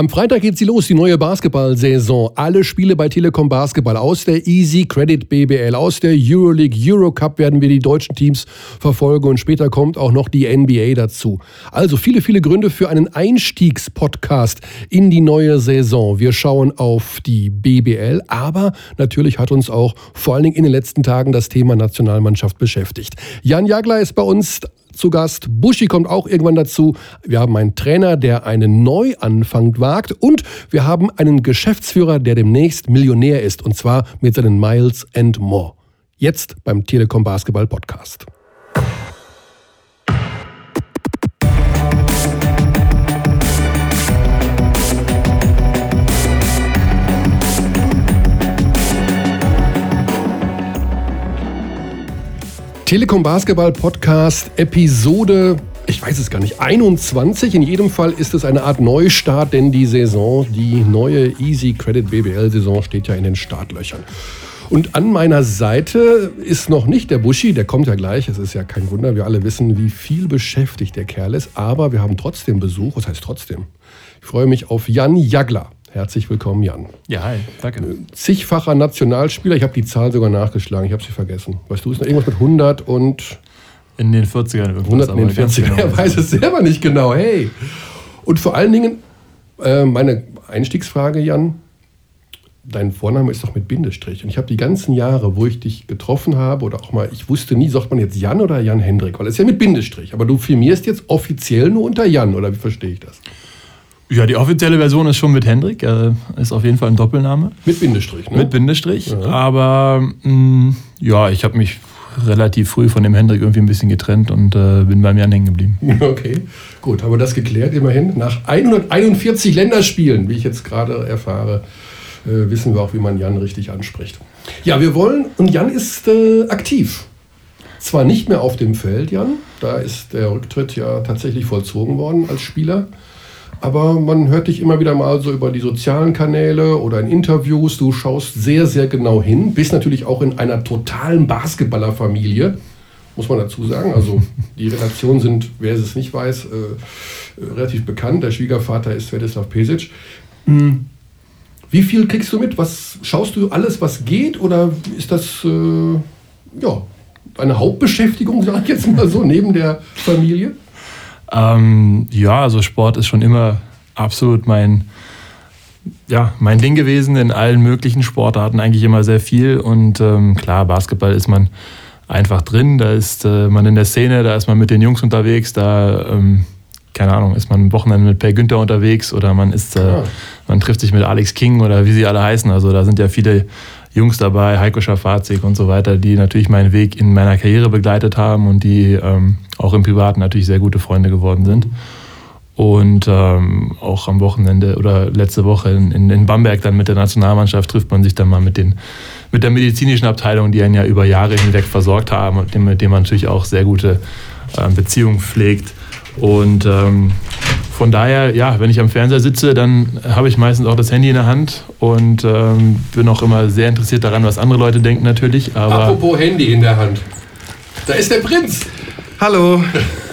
Am Freitag geht sie los, die neue Basketball-Saison. Alle Spiele bei Telekom Basketball aus der Easy Credit BBL, aus der Euroleague, Eurocup werden wir die deutschen Teams verfolgen und später kommt auch noch die NBA dazu. Also viele, viele Gründe für einen Einstiegspodcast in die neue Saison. Wir schauen auf die BBL, aber natürlich hat uns auch vor allen Dingen in den letzten Tagen das Thema Nationalmannschaft beschäftigt. Jan Jagler ist bei uns zu Gast. Buschi kommt auch irgendwann dazu. Wir haben einen Trainer, der einen Neuanfang wagt. Und wir haben einen Geschäftsführer, der demnächst Millionär ist. Und zwar mit seinen Miles and More. Jetzt beim Telekom Basketball Podcast. Telekom Basketball Podcast Episode, ich weiß es gar nicht, 21. In jedem Fall ist es eine Art Neustart, denn die Saison, die neue Easy Credit BBL Saison steht ja in den Startlöchern. Und an meiner Seite ist noch nicht der Buschi, der kommt ja gleich. Es ist ja kein Wunder, wir alle wissen, wie viel beschäftigt der Kerl ist. Aber wir haben trotzdem Besuch. Was heißt trotzdem? Ich freue mich auf Jan Jagler. Herzlich willkommen, Jan. Ja, hi, danke. Zigfacher Nationalspieler, ich habe die Zahl sogar nachgeschlagen, ich habe sie vergessen. Weißt du, ist noch irgendwas mit 100 und. In den 40ern irgendwas. 100 in den 40ern, genau. er weiß es selber nicht genau, hey. Und vor allen Dingen, äh, meine Einstiegsfrage, Jan. Dein Vorname ist doch mit Bindestrich. Und ich habe die ganzen Jahre, wo ich dich getroffen habe, oder auch mal, ich wusste nie, sagt man jetzt Jan oder Jan Hendrik, weil es ist ja mit Bindestrich. Aber du firmierst jetzt offiziell nur unter Jan, oder wie verstehe ich das? Ja, die offizielle Version ist schon mit Hendrik. Er ist auf jeden Fall ein Doppelname. Mit Bindestrich, ne? Mit Bindestrich. Ja. Aber mh, mm, ja, ich habe mich relativ früh von dem Hendrik irgendwie ein bisschen getrennt und äh, bin beim Jan hängen geblieben. Okay, gut, haben wir das geklärt. Immerhin nach 141 Länderspielen, wie ich jetzt gerade erfahre, äh, wissen wir auch, wie man Jan richtig anspricht. Ja, wir wollen, und Jan ist äh, aktiv. Zwar nicht mehr auf dem Feld, Jan, da ist der Rücktritt ja tatsächlich vollzogen worden als Spieler. Aber man hört dich immer wieder mal so über die sozialen Kanäle oder in Interviews. Du schaust sehr, sehr genau hin. Bist natürlich auch in einer totalen Basketballerfamilie, muss man dazu sagen. Also die Relationen sind, wer es nicht weiß, äh, relativ bekannt. Der Schwiegervater ist Svetislav Pesic. Mhm. Wie viel kriegst du mit? Was schaust du alles, was geht? Oder ist das äh, ja, eine Hauptbeschäftigung, sag ich jetzt mal so, neben der Familie? Ähm, ja, also Sport ist schon immer absolut mein, ja, mein Ding gewesen, in allen möglichen Sportarten eigentlich immer sehr viel. Und ähm, klar, Basketball ist man einfach drin, da ist äh, man in der Szene, da ist man mit den Jungs unterwegs, da, ähm, keine Ahnung, ist man am Wochenende mit Per Günther unterwegs oder man ist, äh, ja. man trifft sich mit Alex King oder wie sie alle heißen. Also da sind ja viele Jungs dabei, Heiko Schafazik und so weiter, die natürlich meinen Weg in meiner Karriere begleitet haben und die ähm, auch im Privaten natürlich sehr gute Freunde geworden sind. Und ähm, auch am Wochenende oder letzte Woche in, in, Bamberg dann mit der Nationalmannschaft trifft man sich dann mal mit, den, mit der medizinischen Abteilung, die einen ja über Jahre hinweg versorgt haben und mit dem man natürlich auch sehr gute äh, Beziehungen pflegt. Und ähm, von daher, ja, wenn ich am Fernseher sitze, dann habe ich meistens auch das Handy in der Hand und ähm, bin auch immer sehr interessiert daran, was andere Leute denken natürlich. Aber Apropos Handy in der Hand. Da ist der Prinz. Hallo.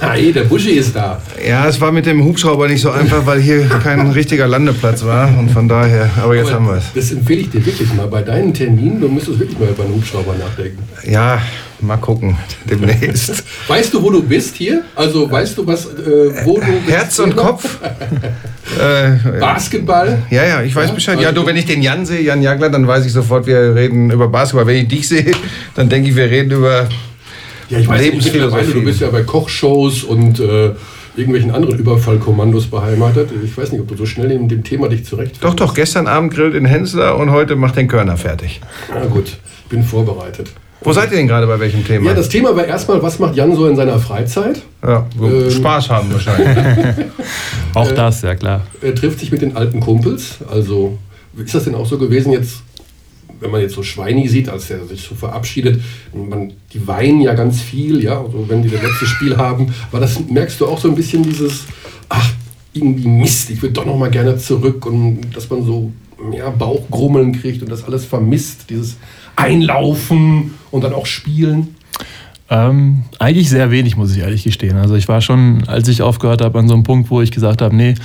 Hi, der Buschi ist da. Ja, es war mit dem Hubschrauber nicht so einfach, weil hier kein richtiger Landeplatz war und von daher. Aber jetzt aber haben wir es. Das empfehle ich dir wirklich mal. Bei deinen Terminen, du müsstest wirklich mal über einen Hubschrauber nachdenken. Ja, mal gucken, demnächst. weißt du, wo du bist hier? Also weißt du, was, äh, wo du Herz und Kopf. äh, Basketball? Ja, ja, ich weiß ja? Bescheid. Ja, du, wenn ich den Jan sehe, Jan Jagler, dann weiß ich sofort, wir reden über Basketball. Wenn ich dich sehe, dann denke ich, wir reden über ja, ich weiß Lebensphilosophie. du bist ja bei Kochshows und äh, irgendwelchen anderen Überfallkommandos beheimatet. Ich weiß nicht, ob du so schnell in dem Thema dich zurechtfindest. Doch, doch, gestern Abend grillt in Hensler und heute macht den Körner fertig. Na gut, bin vorbereitet. Wo seid ihr denn gerade bei welchem Thema? Ja, das Thema war erstmal, was macht Jan so in seiner Freizeit? Ja, ähm, Spaß haben wahrscheinlich. auch das, ja klar. Er trifft sich mit den alten Kumpels. Also ist das denn auch so gewesen jetzt, wenn man jetzt so Schweini sieht, als er sich so verabschiedet, man, die weinen ja ganz viel, ja, also wenn die das letzte Spiel haben, war das, merkst du auch so ein bisschen dieses, ach, irgendwie Mist, ich würde doch noch mal gerne zurück und dass man so mehr Bauchgrummeln kriegt und das alles vermisst, dieses Einlaufen und dann auch Spielen? Ähm, eigentlich sehr wenig, muss ich ehrlich gestehen. Also ich war schon, als ich aufgehört habe, an so einem Punkt, wo ich gesagt habe, nee,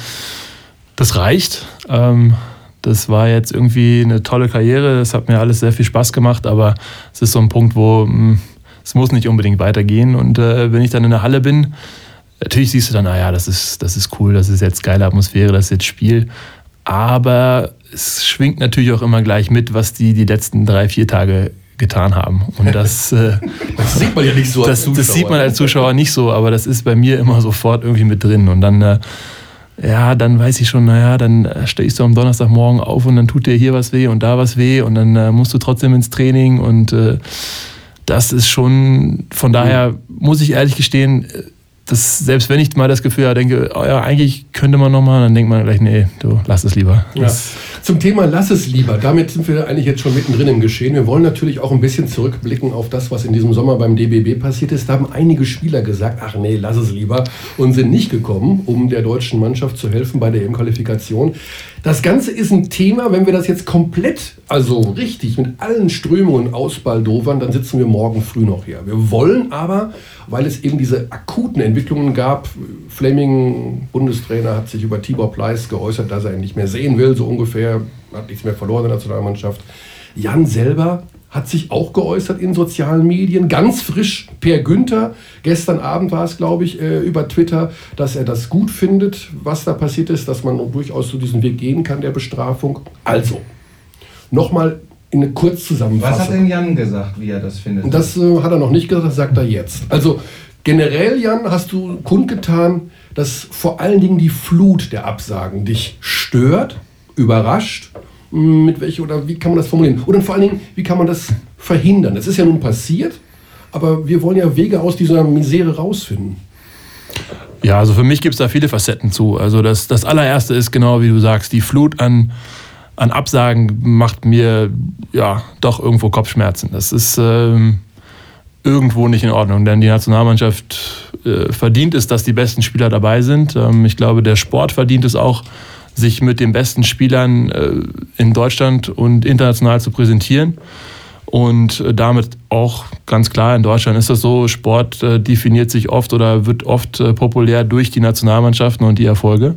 Das reicht. Ähm, das war jetzt irgendwie eine tolle Karriere. Es hat mir alles sehr viel Spaß gemacht, aber es ist so ein Punkt, wo mh, hm, es muss nicht unbedingt weitergehen. Und äh, wenn ich dann in der Halle bin, natürlich siehst du dann, naja, das ist, das ist cool, das ist jetzt geile Atmosphäre, das ist jetzt Spiel. Aber es schwingt natürlich auch immer gleich mit, was die die letzten drei, vier Tage getan haben. Und das, äh, das sieht man ja nicht so als das, Zuschauer. Das sieht man als Zuschauer nicht so, aber das ist bei mir immer sofort irgendwie mit drin. Und dann, äh, ja, dann weiß ich schon, naja, dann äh, stehst du am Donnerstagmorgen auf und dann tut dir hier was weh und da was weh und dann äh, musst du trotzdem ins Training und äh, das ist schon, von daher muss ich ehrlich gestehen, das, selbst wenn ich mal das Gefühl habe, denke, oh ja, eigentlich könnte man nochmal, dann denkt man gleich, nee, du lass es lieber. Ja. Zum Thema lass es lieber, damit sind wir eigentlich jetzt schon mittendrin im Geschehen. Wir wollen natürlich auch ein bisschen zurückblicken auf das, was in diesem Sommer beim DBB passiert ist. Da haben einige Spieler gesagt, ach nee, lass es lieber und sind nicht gekommen, um der deutschen Mannschaft zu helfen bei der EM-Qualifikation. Das Ganze ist ein Thema, wenn wir das jetzt komplett, also richtig mit allen Strömungen ausbaldowern, dann sitzen wir morgen früh noch hier. Wir wollen aber, weil es eben diese akuten Entwicklungen gab, Fleming, Bundestrainer, hat sich über Tibor Pleiss geäußert, dass er ihn nicht mehr sehen will, so ungefähr, hat nichts mehr verloren in der Nationalmannschaft. Jan selber hat sich auch geäußert in sozialen Medien, ganz frisch per Günther. Gestern Abend war es, glaube ich, äh, über Twitter, dass er das gut findet, was da passiert ist, dass man durchaus so diesen Weg gehen kann der Bestrafung. Also, nochmal in eine Kurzzusammenfassung. Was hat denn Jan gesagt, wie er das findet? Das äh, hat er noch nicht gesagt, das sagt er jetzt. Also, generell, Jan, hast du kundgetan, dass vor allen Dingen die Flut der Absagen dich stört, überrascht mit welcher oder wie kann man das formulieren? Oder vor allen Dingen, wie kann man das verhindern? Es ist ja nun passiert, aber wir wollen ja Wege aus dieser Misere rausfinden. Ja, also für mich gibt es da viele Facetten zu. Also das, das allererste ist genau wie du sagst, die Flut an, an Absagen macht mir ja doch irgendwo Kopfschmerzen. Das ist ähm, irgendwo nicht in Ordnung, denn die Nationalmannschaft äh, verdient es, dass die besten Spieler dabei sind. Ähm, ich glaube, der Sport verdient es auch, sich mit den besten Spielern äh, in Deutschland und international zu präsentieren. Und äh, damit auch ganz klar, in Deutschland ist das so, Sport äh, definiert sich oft oder wird oft populär durch die Nationalmannschaften und die Erfolge.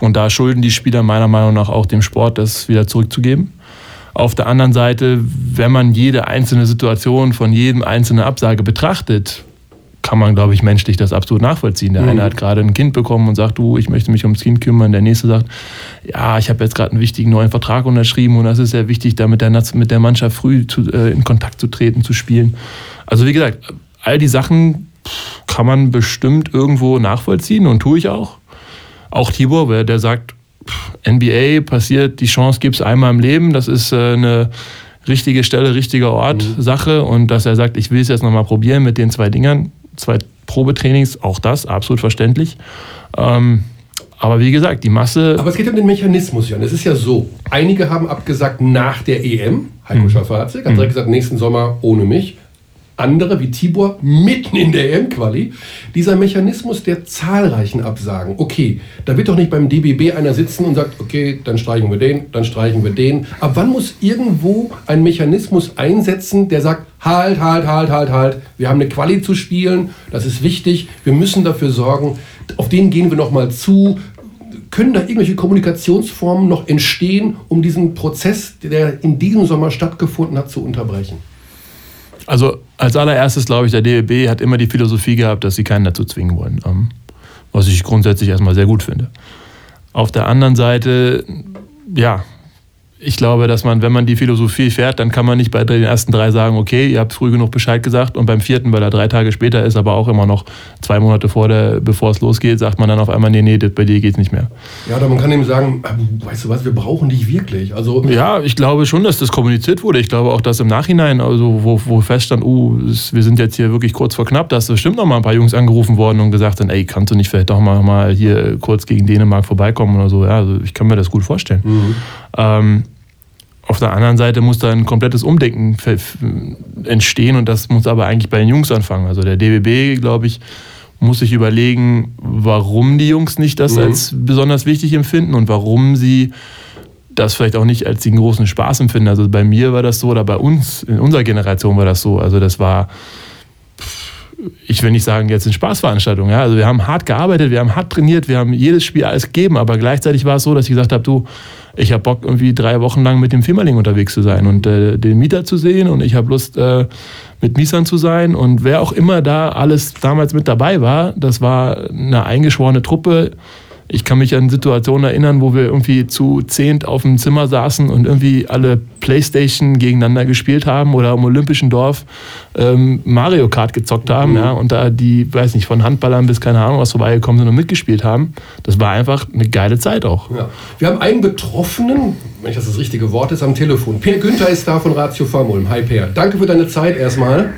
Und da schulden die Spieler meiner Meinung nach auch dem Sport, das wieder zurückzugeben. Auf der anderen Seite, wenn man jede einzelne Situation von jedem einzelnen Absage betrachtet, kann man, glaube ich, menschlich das absolut nachvollziehen. Der mhm. eine hat gerade ein Kind bekommen und sagt, du, ich möchte mich ums Kind kümmern. Der nächste sagt, ja, ich habe jetzt gerade einen wichtigen neuen Vertrag unterschrieben und das ist sehr wichtig, da mit der, mit der Mannschaft früh zu, äh, in Kontakt zu treten, zu spielen. Also wie gesagt, all die Sachen kann man bestimmt irgendwo nachvollziehen und tue ich auch. Auch Tibor, der sagt, NBA passiert, die Chance gibt es einmal im Leben, das ist äh, eine richtige Stelle, richtiger Ort, mhm. Sache und dass er sagt, ich will es jetzt nochmal probieren mit den zwei Dingern, zwei Probetrainings, auch das, absolut verständlich. Ähm, aber wie gesagt, die Masse. Aber es geht um den Mechanismus, Jan. Es ist ja so: Einige haben abgesagt nach der EM. Heiko mhm. Schafazik hat mhm. direkt gesagt, nächsten Sommer ohne mich andere wie Tibor mitten in der EM-Quali. Dieser Mechanismus der zahlreichen Absagen. Okay, da wird doch nicht beim DBB einer sitzen und sagt, okay, dann streichen wir den, dann streichen wir den. Ab wann muss irgendwo ein Mechanismus einsetzen, der sagt, halt, halt, halt, halt, halt, wir haben eine Quali zu spielen, das ist wichtig, wir müssen dafür sorgen, auf den gehen wir nochmal zu, können da irgendwelche Kommunikationsformen noch entstehen, um diesen Prozess, der in diesem Sommer stattgefunden hat, zu unterbrechen? Also als allererstes glaube ich, der DLB hat immer die Philosophie gehabt, dass sie keinen dazu zwingen wollen. Ähm, was ich grundsätzlich erstmal sehr gut finde. Auf der anderen Seite, ja, ich glaube, dass man, wenn man die Philosophie fährt, dann kann man nicht bei den ersten drei sagen, okay, ihr habt früh genug Bescheid gesagt und beim vierten, weil er drei Tage später ist, aber auch immer noch zwei Monate vor der, bevor es losgeht, sagt man dann auf einmal, nee, nee, bei dir geht es nicht mehr. Ja, oder man kann ihm sagen, äh, weißt du was, wir brauchen dich wirklich. Also ja, ich glaube schon, dass das kommuniziert wurde. Ich glaube auch, dass im Nachhinein, also wo, wo feststand, uh, wir sind jetzt hier wirklich kurz vor knapp, dass bestimmt noch mal ein paar Jungs angerufen worden und gesagt haben, ey, kannst du nicht vielleicht doch mal, mal hier kurz gegen Dänemark vorbeikommen oder so. Ja, also ich kann mir das gut vorstellen. Mhm. Ähm, auf der anderen Seite muss da ein komplettes Umdenken entstehen und das muss aber eigentlich bei den Jungs anfangen. Also der DBB, glaube ich, muss sich überlegen, warum die Jungs nicht das mhm. als besonders wichtig empfinden und warum sie das vielleicht auch nicht als den großen Spaß empfinden. Also bei mir war das so oder bei uns, in unserer Generation war das so. Also das war ich will nicht sagen, jetzt eine Spaßveranstaltung. Ja? Also wir haben hart gearbeitet, wir haben hart trainiert, wir haben jedes Spiel alles gegeben, aber gleichzeitig war es so, dass ich gesagt habe, du, ich habe Bock, irgendwie drei Wochen lang mit dem Firmaling unterwegs zu sein und äh, den Mieter zu sehen und ich habe Lust, äh, mit Miesern zu sein und wer auch immer da alles damals mit dabei war, das war eine eingeschworene Truppe ich kann mich an Situationen erinnern, wo wir irgendwie zu zehnt auf dem Zimmer saßen und irgendwie alle Playstation gegeneinander gespielt haben oder im Olympischen Dorf ähm, Mario Kart gezockt haben, mhm. ja, und da die, weiß nicht, von Handballern bis keine Ahnung was vorbeigekommen sind und mitgespielt haben. Das war einfach eine geile Zeit auch. Ja. Wir haben einen Betroffenen, wenn ich das das richtige Wort ist, am Telefon. Per Günther ist da von Ratio Farmulm. Hi Per, danke für deine Zeit erstmal.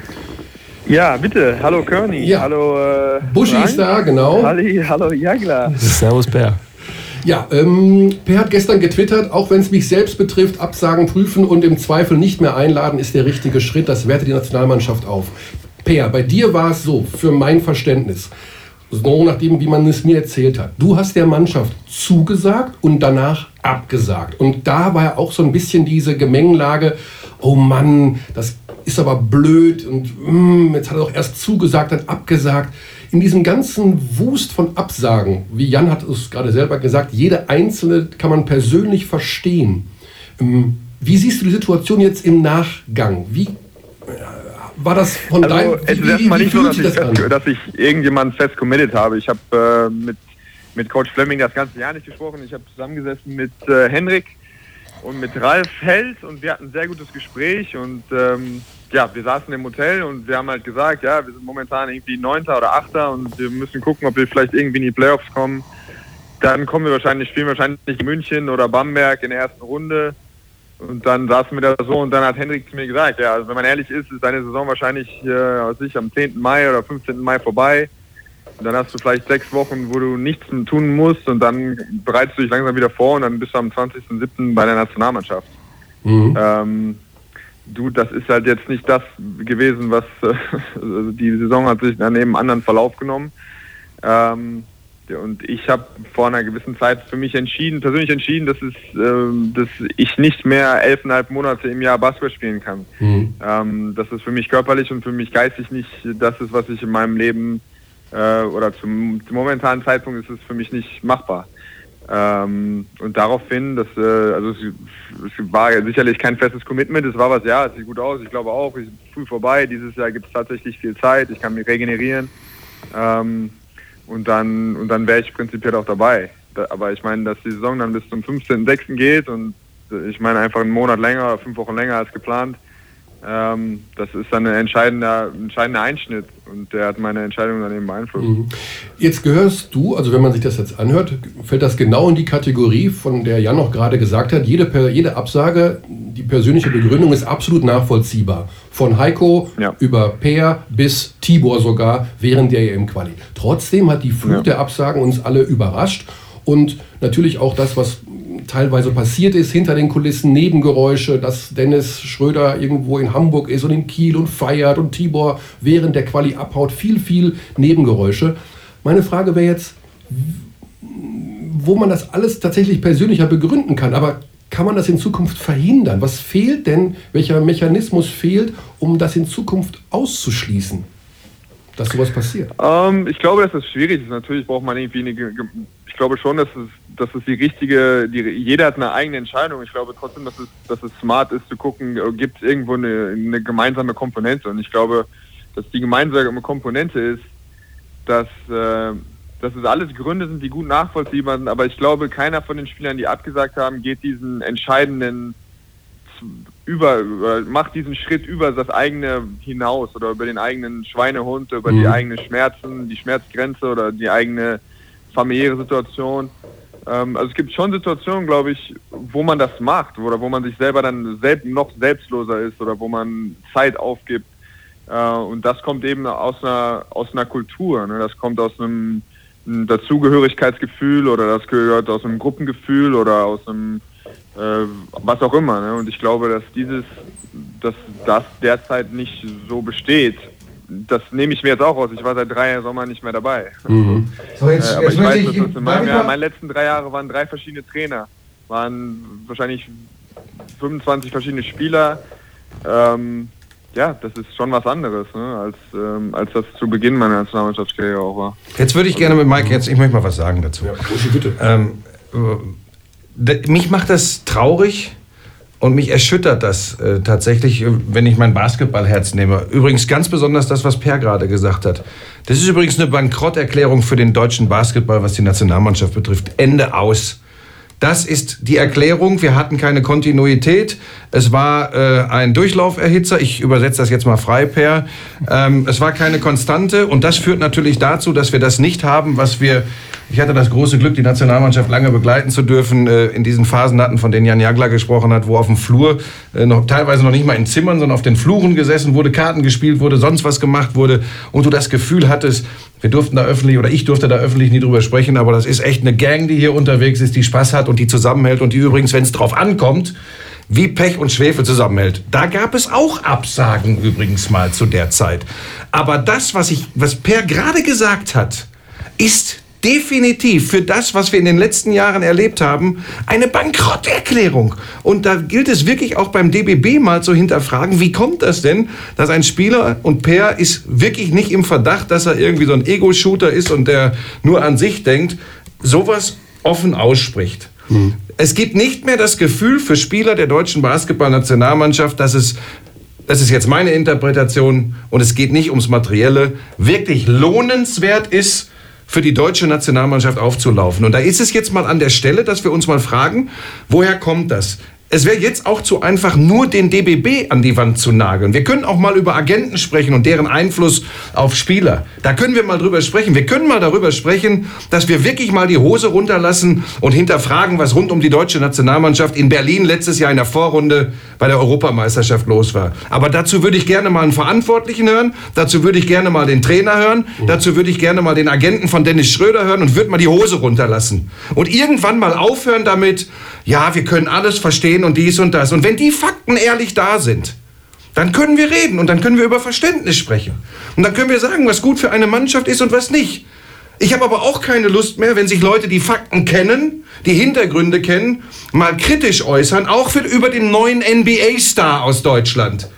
Ja, bitte. Hallo Körny. Ja. Hallo. Äh, Buschi ist da, genau. Halli, hallo Jagler. Servus Per. Ja, ähm, Per hat gestern getwittert, auch wenn es mich selbst betrifft, Absagen prüfen und im Zweifel nicht mehr einladen ist der richtige Schritt. Das wertet die Nationalmannschaft auf. Per, bei dir war es so, für mein Verständnis, so nachdem, wie man es mir erzählt hat. Du hast der Mannschaft zugesagt und danach abgesagt. Und da war ja auch so ein bisschen diese Gemengelage, oh Mann, das ist aber blöd und mm, jetzt hat er doch erst zugesagt, dann abgesagt. In diesem ganzen Wust von Absagen, wie Jan hat es gerade selber gesagt, jede einzelne kann man persönlich verstehen. Ähm, wie siehst du die Situation jetzt im Nachgang? Wie äh, war das von also, deinem Es ist erstmal nicht so, dass ich, das dass ich irgendjemand fest committed habe. Ich habe äh, mit, mit Coach Fleming das ganze Jahr nicht gesprochen. Ich habe zusammengesessen mit äh, Henrik und mit Ralf Held und wir hatten ein sehr gutes Gespräch und ähm, ja, wir saßen im Hotel und wir haben halt gesagt, ja, wir sind momentan irgendwie Neunter oder Achter und wir müssen gucken, ob wir vielleicht irgendwie in die Playoffs kommen. Dann kommen wir wahrscheinlich, spielen wahrscheinlich München oder Bamberg in der ersten Runde. Und dann saßen wir da so und dann hat Hendrik zu mir gesagt, ja, also wenn man ehrlich ist, ist deine Saison wahrscheinlich äh, sich am 10. Mai oder 15. Mai vorbei. Dann hast du vielleicht sechs Wochen, wo du nichts tun musst und dann bereitest du dich langsam wieder vor und dann bist du am 20.07. bei der Nationalmannschaft. Mhm. Ähm, du, das ist halt jetzt nicht das gewesen, was äh, also die Saison hat sich dann eben anderen Verlauf genommen. Ähm, und ich habe vor einer gewissen Zeit für mich entschieden, persönlich entschieden, dass, es, äh, dass ich nicht mehr elfeinhalb Monate im Jahr Basketball spielen kann. Mhm. Ähm, dass es für mich körperlich und für mich geistig nicht das ist, was ich in meinem Leben äh, oder zum, zum momentanen Zeitpunkt ist es für mich nicht machbar. Ähm, und daraufhin, das, äh, also es, es, war sicherlich kein festes Commitment, es war was, ja, es sieht gut aus, ich glaube auch, ich früh vorbei, dieses Jahr gibt es tatsächlich viel Zeit, ich kann mich regenerieren ähm, und dann, und dann wäre ich prinzipiell auch dabei. Da, aber ich meine, dass die Saison dann bis zum 15.06. geht und ich meine einfach einen Monat länger, fünf Wochen länger als geplant, ähm, das ist dann ein entscheidender, entscheidender Einschnitt und der hat meine Entscheidung dann eben beeinflusst. Mhm. Jetzt gehörst du, also wenn man sich das jetzt anhört, fällt das genau in die Kategorie, von der Jan auch gerade gesagt hat, jede, jede Absage, die persönliche Begründung ist absolut nachvollziehbar. Von Heiko ja. über Peer bis Tibor sogar während der EM-Quali. Trotzdem hat die Flut ja. der Absagen uns alle überrascht und natürlich auch das, was teilweise passiert ist, hinter den Kulissen Nebengeräusche, dass Dennis Schröder irgendwo in Hamburg ist und in Kiel und feiert und Tibor während der Quali abhaut, viel, viel Nebengeräusche. Meine Frage wäre jetzt, wo man das alles tatsächlich persönlicher begründen kann, aber kann man das in Zukunft verhindern? Was fehlt denn, welcher Mechanismus fehlt, um das in Zukunft auszuschließen? dass sowas passiert? Ähm, ich glaube, dass das schwierig ist. Natürlich braucht man irgendwie eine. Ich glaube schon, dass es dass es die richtige, die, jeder hat eine eigene Entscheidung. Ich glaube trotzdem, dass es, dass es smart ist zu gucken, äh, gibt es irgendwo eine, eine gemeinsame Komponente. Und ich glaube, dass die gemeinsame Komponente ist, dass, äh, dass es alles Gründe sind, die gut nachvollziehbar sind. Aber ich glaube, keiner von den Spielern, die abgesagt haben, geht diesen entscheidenden über, über macht diesen Schritt über das eigene hinaus oder über den eigenen Schweinehund, über mhm. die eigenen Schmerzen, die Schmerzgrenze oder die eigene familiäre Situation. Ähm, also es gibt schon Situationen, glaube ich, wo man das macht oder wo man sich selber dann selbst noch selbstloser ist oder wo man Zeit aufgibt. Äh, und das kommt eben aus einer, aus einer Kultur. Ne? Das kommt aus einem, einem Dazugehörigkeitsgefühl oder das gehört aus einem Gruppengefühl oder aus einem äh, was auch immer. Ne? Und ich glaube, dass dieses, dass das derzeit nicht so besteht das nehme ich mir jetzt auch aus. Ich war seit drei Jahren Sommer nicht mehr dabei. Mhm. So, jetzt, äh, aber jetzt ich weiß, ich, dass in meinem Jahr, meine letzten drei Jahre waren drei verschiedene Trainer, waren wahrscheinlich 25 verschiedene Spieler. Ähm, ja, das ist schon was anderes, ne, als, ähm, als das zu Beginn meiner Nationalmannschaftskarriere auch war. Jetzt würde ich gerne mit Mike, jetzt, ich möchte mal was sagen dazu. Ja, bitte. Ähm, äh, mich macht das traurig und mich erschüttert das äh, tatsächlich, äh, wenn ich mein Basketballherz nehme. Übrigens ganz besonders das, was Per gerade gesagt hat. Das ist übrigens eine Bankrotterklärung für den deutschen Basketball, was die Nationalmannschaft betrifft. Ende aus. Das ist die Erklärung. Wir hatten keine Kontinuität. Es war äh, ein Durchlauferhitzer. Ich übersetze das jetzt mal frei, Per. Ähm, es war keine Konstante. Und das führt natürlich dazu, dass wir das nicht haben, was wir ich hatte das große Glück, die Nationalmannschaft lange begleiten zu dürfen, äh, in diesen Phasen hatten, von denen Jan Jagler gesprochen hat, wo auf dem Flur, äh, noch, teilweise noch nicht mal in Zimmern, sondern auf den Fluren gesessen wurde, Karten gespielt wurde, sonst was gemacht wurde und du das Gefühl hattest, wir durften da öffentlich oder ich durfte da öffentlich nie drüber sprechen, aber das ist echt eine Gang, die hier unterwegs ist, die Spaß hat und die zusammenhält und die übrigens, wenn es drauf ankommt, wie Pech und Schwefel zusammenhält. Da gab es auch Absagen übrigens mal zu der Zeit. Aber das, was ich, was Per gerade gesagt hat, ist definitiv für das, was wir in den letzten Jahren erlebt haben, eine Bankrotterklärung. Und da gilt es wirklich auch beim DBB mal zu hinterfragen, wie kommt das denn, dass ein Spieler, und Per ist wirklich nicht im Verdacht, dass er irgendwie so ein Ego-Shooter ist und der nur an sich denkt, sowas offen ausspricht. Mhm. Es gibt nicht mehr das Gefühl für Spieler der deutschen Basketballnationalmannschaft, dass es das ist jetzt meine Interpretation und es geht nicht ums Materielle, wirklich lohnenswert ist, für die deutsche Nationalmannschaft aufzulaufen. Und da ist es jetzt mal an der Stelle, dass wir uns mal fragen, woher kommt das? Es wäre jetzt auch zu einfach, nur den DBB an die Wand zu nageln. Wir können auch mal über Agenten sprechen und deren Einfluss auf Spieler. Da können wir mal drüber sprechen. Wir können mal darüber sprechen, dass wir wirklich mal die Hose runterlassen und hinterfragen, was rund um die deutsche Nationalmannschaft in Berlin letztes Jahr in der Vorrunde bei der Europameisterschaft los war. Aber dazu würde ich gerne mal einen Verantwortlichen hören. Dazu würde ich gerne mal den Trainer hören. Dazu würde ich gerne mal den Agenten von Dennis Schröder hören und würde mal die Hose runterlassen. Und irgendwann mal aufhören damit, ja, wir können alles verstehen und dies und das. Und wenn die Fakten ehrlich da sind, dann können wir reden und dann können wir über Verständnis sprechen. Und dann können wir sagen, was gut für eine Mannschaft ist und was nicht. Ich habe aber auch keine Lust mehr, wenn sich Leute, die Fakten kennen, die Hintergründe kennen, mal kritisch äußern, auch für, über den neuen NBA-Star aus Deutschland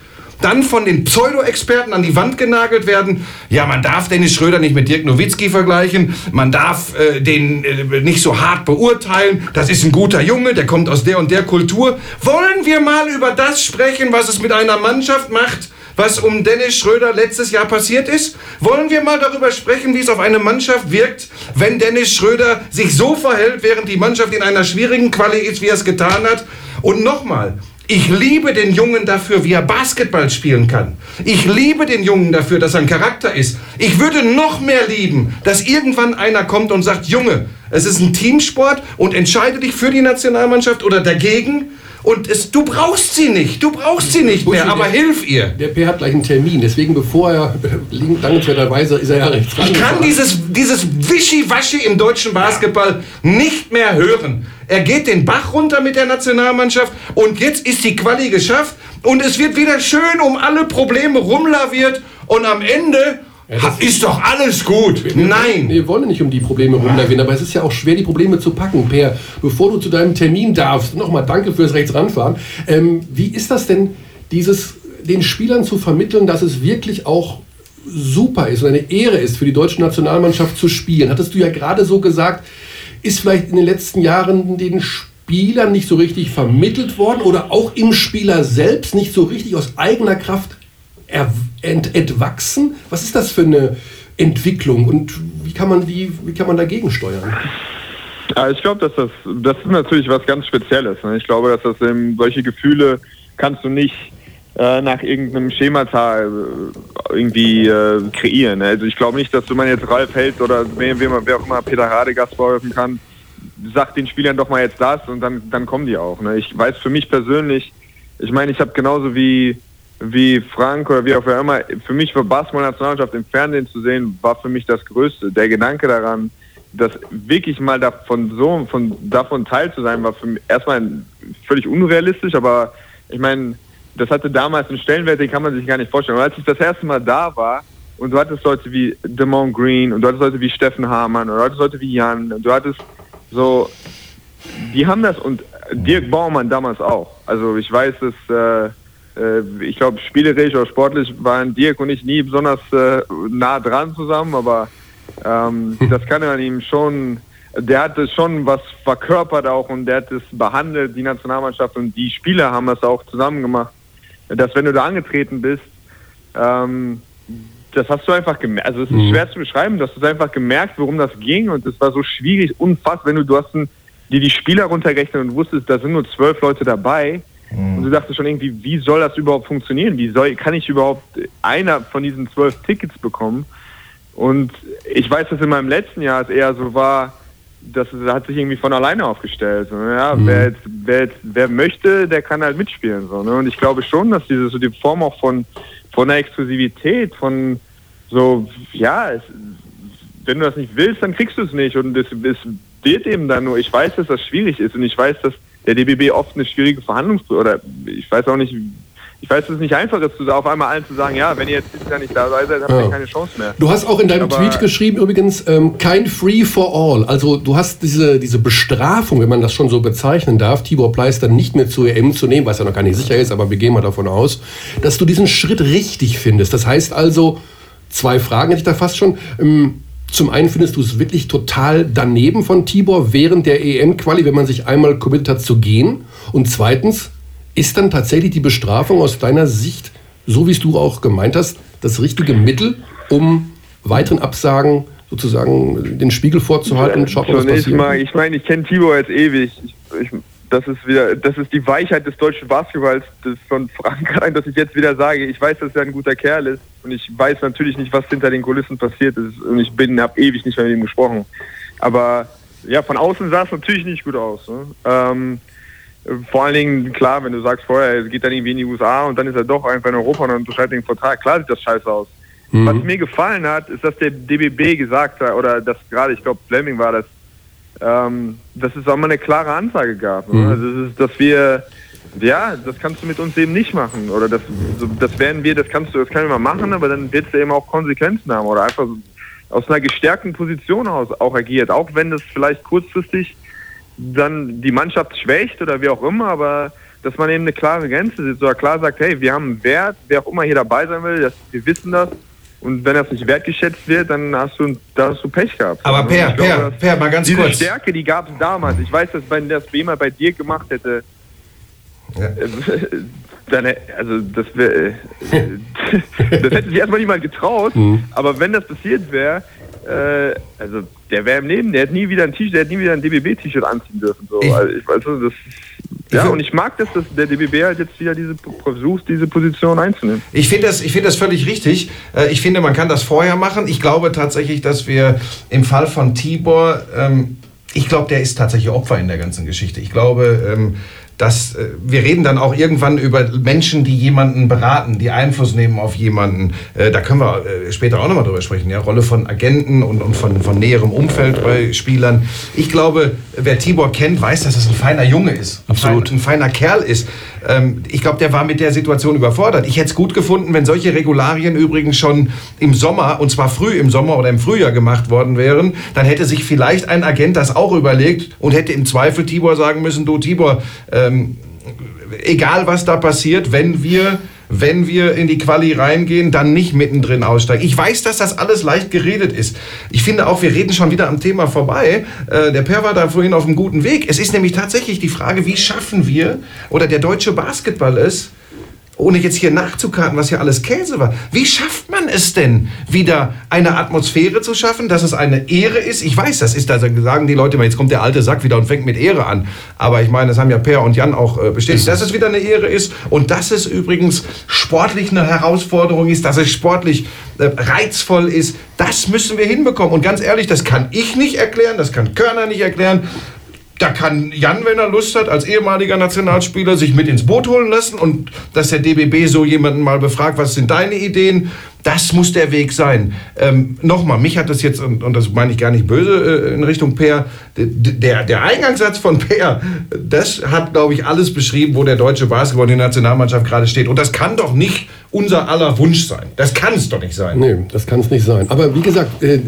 dann von den Pseudo-Experten an die Wand genagelt werden. Ja, man darf Dennis Schröder nicht mit Dirk Nowitzki vergleichen, man darf äh, den äh, nicht so hart beurteilen. Das ist ein guter Junge, der kommt aus der und der Kultur. Wollen wir mal über das sprechen, was es mit einer Mannschaft macht? was um Dennis Schröder letztes Jahr passiert ist? Wollen wir mal darüber sprechen, wie es auf eine Mannschaft wirkt, wenn Dennis Schröder sich so verhält, während die Mannschaft in einer schwierigen Quali ist, wie er es getan hat? Und nochmal, ich liebe den Jungen dafür, wie er Basketball spielen kann. Ich liebe den Jungen dafür, dass er ein Charakter ist. Ich würde noch mehr lieben, dass irgendwann einer kommt und sagt, Junge, es ist ein Teamsport und entscheide dich für die Nationalmannschaft oder dagegen. Und es, du brauchst sie nicht, du brauchst sie nicht mehr, aber hilf ihr. Der P hat gleich einen Termin, deswegen bevor er dankenswerterweise ist er ja rechts dran. Ich kann dieses, dieses Wischiwaschi im deutschen Basketball nicht mehr hören. Er geht den Bach runter mit der Nationalmannschaft und jetzt ist die Quali geschafft und es wird wieder schön um alle Probleme rumlaviert und am Ende ja, ist doch alles gut. Wir, Nein. Wir wollen nicht um die Probleme rumlavieren, aber es ist ja auch schwer, die Probleme zu packen. Per, bevor du zu deinem Termin darfst, nochmal danke fürs Rechtsranfahren. Ähm, wie ist das denn, dieses, den Spielern zu vermitteln, dass es wirklich auch super ist und eine Ehre ist, für die deutsche Nationalmannschaft zu spielen? Hattest du ja gerade so gesagt, ist vielleicht in den letzten Jahren den Spielern nicht so richtig vermittelt worden oder auch im Spieler selbst nicht so richtig aus eigener Kraft ent entwachsen? Was ist das für eine Entwicklung und wie kann man, die, wie kann man dagegen steuern? Ja, ich glaube, dass das, das ist natürlich was ganz Spezielles. Ne? Ich glaube, dass das eben, solche Gefühle kannst du nicht äh, nach irgendeinem Schemata äh, irgendwie äh, kreieren. Also ich glaube nicht, dass du man jetzt Ralf Held oder wer, wer, wer auch immer Peter Radegast vorwerfen kann, sagt den Spielern doch mal jetzt das und dann, dann kommen die auch. Ne? Ich weiß für mich persönlich, ich meine, ich habe genauso wie, wie Frank oder wie auch immer, für mich war Basketball-Nationalmannschaft im Fernsehen zu sehen, war für mich das Größte. Der Gedanke daran, das wirklich mal davon so von davon teil zu sein, war für mich erstmal völlig unrealistisch, aber ich meine, das hatte damals einen Stellenwert, den kann man sich gar nicht vorstellen. Und als ich das erste Mal da war und du hattest Leute wie Damon Green und du hattest Leute wie Steffen Hamann und du hattest Leute wie Jan und du hattest so, die haben das und Dirk Baumann damals auch. Also ich weiß, dass, äh, ich glaube, spielerisch oder sportlich waren Dirk und ich nie besonders äh, nah dran zusammen, aber ähm, das kann man ihm schon, der hat es schon was verkörpert auch und der hat es behandelt, die Nationalmannschaft und die Spieler haben das auch zusammen gemacht, dass wenn du da angetreten bist, ähm, das hast du einfach gemerkt, also es ist mhm. schwer zu beschreiben, du hast einfach gemerkt, worum das ging und es war so schwierig, unfassbar, wenn du, du hast ein, dir die Spieler runtergerechnet und wusstest, da sind nur zwölf Leute dabei, und du dachtest schon irgendwie, wie soll das überhaupt funktionieren? Wie soll, kann ich überhaupt einer von diesen zwölf Tickets bekommen? Und ich weiß, dass in meinem letzten Jahr es eher so war, das hat sich irgendwie von alleine aufgestellt. Ja, mhm. wer, jetzt, wer, jetzt, wer möchte, der kann halt mitspielen. So, ne? Und ich glaube schon, dass diese so die Form auch von, von der Exklusivität, von so, ja, es, wenn du das nicht willst, dann kriegst du es nicht. Und es, es wird eben dann nur, ich weiß, dass das schwierig ist und ich weiß, dass der DBB oft eine schwierige Verhandlungs- oder ich weiß auch nicht, ich weiß, dass es nicht einfach ist, auf einmal allen zu sagen, ja, wenn ihr jetzt dieses Jahr nicht dabei seid, habt ihr ja. keine Chance mehr. Du hast auch in deinem Aber Tweet geschrieben übrigens, ähm, kein Free for all. Also du hast diese, diese Bestrafung, wenn man das schon so bezeichnen darf, Tibor Pleister nicht mehr zur EM zu nehmen, was ja noch gar nicht sicher ist, aber wir gehen mal davon aus, dass du diesen Schritt richtig findest. Das heißt also, zwei Fragen hätte ich da fast schon. Ähm, zum einen findest du es wirklich total daneben von Tibor während der EM-Quali, wenn man sich einmal committed hat zu gehen. Und zweitens, ist dann tatsächlich die Bestrafung aus deiner Sicht, so wie es du auch gemeint hast, das richtige Mittel, um weiteren Absagen sozusagen den Spiegel vorzuhalten? Schaut mal, was passiert. Mal, ich meine, ich kenne Tibor jetzt ewig. Ich, ich, das ist wieder, das ist die Weichheit des deutschen Basketballs von Frankreich, dass ich jetzt wieder sage, ich weiß, dass er ein guter Kerl ist und ich weiß natürlich nicht, was hinter den Kulissen passiert ist und ich bin, habe ewig nicht mehr mit ihm gesprochen. Aber ja, von außen sah es natürlich nicht gut aus. Ne? Ähm, vor allen Dingen, klar, wenn du sagst vorher, er geht dann irgendwie in die USA und dann ist er doch einfach in Europa und unterschreibt den Vertrag, klar sieht das scheiße aus. Mhm. Was mir gefallen hat, ist, dass der DBB gesagt hat, oder das gerade, ich glaube, Fleming war das, ähm, dass es auch mal eine klare Ansage gab. Ne? Mhm. Also das ist, dass wir, ja, das kannst du mit uns eben nicht machen. Oder das, das werden wir, das kannst du, das können wir machen, aber dann wird es eben auch Konsequenzen haben. Oder einfach aus einer gestärkten Position aus auch agiert. Auch wenn das vielleicht kurzfristig dann die Mannschaft schwächt oder wie auch immer, aber dass man eben eine klare Grenze sieht, oder klar sagt, hey, wir haben einen Wert, wer auch immer hier dabei sein will, das, wir wissen das und wenn das nicht wertgeschätzt wird, dann hast du, da hast du Pech gehabt. Aber Per, Per, Per, mal ganz diese kurz. Diese Stärke, die gab es damals. Ich weiß, dass wenn das jemand bei dir gemacht hätte, ja. Äh, dann, also das wäre, das hätte sich erstmal niemand getraut, mhm. aber wenn das passiert wäre, äh, also der wäre im Leben, der hätte nie wieder ein T-Shirt, der hätte nie wieder ein DBB-T-Shirt anziehen dürfen. So. Ich, also ich, das, ja, und ich mag das, dass der DBB halt jetzt wieder diese versucht, diese Position einzunehmen. Ich finde das, find das völlig richtig. Äh, ich finde, man kann das vorher machen. Ich glaube tatsächlich, dass wir im Fall von Tibor, ähm, ich glaube, der ist tatsächlich Opfer in der ganzen Geschichte. Ich glaube, ähm, dass äh, wir reden dann auch irgendwann über Menschen, die jemanden beraten, die Einfluss nehmen auf jemanden. Äh, da können wir äh, später auch nochmal drüber sprechen. Ja, Rolle von Agenten und, und von, von näherem Umfeld bei Spielern. Ich glaube, wer Tibor kennt, weiß, dass das ein feiner Junge ist. Absolut. Ein, feiner Kerl ist. Ähm, ich glaube, der war mit der Situation überfordert. Ich hätte es gut gefunden, wenn solche Regularien übrigens schon im Sommer, und zwar früh im Sommer oder im Frühjahr gemacht worden wären. Dann hätte sich vielleicht ein Agent das auch überlegt und hätte im Zweifel Tibor sagen müssen, du Tibor, ähm, egal was da passiert, wenn wir wenn wir in die Quali reingehen, dann nicht mittendrin aussteigen. Ich weiß, dass das alles leicht geredet ist. Ich finde auch, wir reden schon wieder am Thema vorbei. Äh, der Per war da vorhin auf einem guten Weg. Es ist nämlich tatsächlich die Frage, wie schaffen wir, oder der deutsche Basketball es, ohne jetzt hier nachzukarten, was hier alles Käse war. Wie schafft man es denn, wieder eine Atmosphäre zu schaffen, dass es eine Ehre ist? Ich weiß, das ist, da sagen die Leute immer, jetzt kommt der alte Sack wieder und fängt mit Ehre an. Aber ich meine, das haben ja Per und Jan auch äh, bestätigt, dass es wieder eine Ehre ist und dass es übrigens sportlich eine Herausforderung ist, dass es sportlich äh, reizvoll ist. Das müssen wir hinbekommen. Und ganz ehrlich, das kann ich nicht erklären, das kann Körner nicht erklären. Da kann Jan, wenn er Lust hat, als ehemaliger Nationalspieler sich mit ins Boot holen lassen und dass der DBB so jemanden mal befragt, was sind deine Ideen? Das muss der Weg sein. Ähm, Nochmal, mich hat das jetzt, und, und das meine ich gar nicht böse äh, in Richtung Peer, der, der Eingangssatz von Peer, das hat, glaube ich, alles beschrieben, wo der deutsche Basketball der Nationalmannschaft gerade steht. Und das kann doch nicht unser aller Wunsch sein. Das kann es doch nicht sein. Nee, das kann es nicht sein. Aber wie gesagt, äh,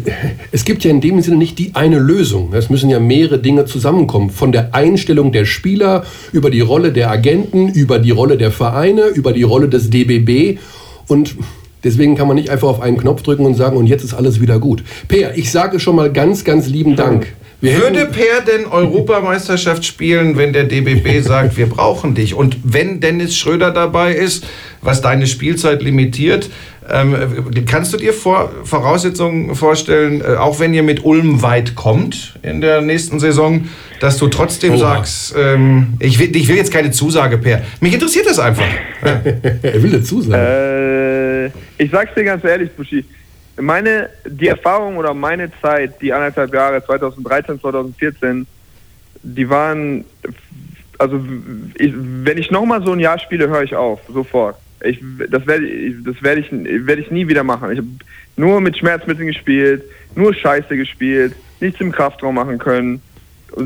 es gibt ja in dem Sinne nicht die eine Lösung. Es müssen ja mehrere Dinge zusammenkommen. Von der Einstellung der Spieler, über die Rolle der Agenten, über die Rolle der Vereine, über die Rolle des DBB. Und Deswegen kann man nicht einfach auf einen Knopf drücken und sagen, und jetzt ist alles wieder gut. Per, ich sage schon mal ganz, ganz lieben Dank. Wir Würde Per denn Europameisterschaft spielen, wenn der DBB sagt, wir brauchen dich? Und wenn Dennis Schröder dabei ist, was deine Spielzeit limitiert, ähm, kannst du dir vor, Voraussetzungen vorstellen, äh, auch wenn ihr mit Ulm weit kommt in der nächsten Saison, dass du trotzdem Oha. sagst, ähm, ich, will, ich will jetzt keine Zusage, Per. Mich interessiert das einfach. er will eine Zusage. Äh, ich sag's dir ganz ehrlich, Buschi. Meine, die Erfahrung oder meine Zeit, die anderthalb Jahre 2013, 2014, die waren, also ich, wenn ich nochmal so ein Jahr spiele, höre ich auf, sofort. Ich, das werde das werd ich, werd ich nie wieder machen. Ich habe nur mit Schmerzmitteln gespielt, nur Scheiße gespielt, nichts im Kraftraum machen können,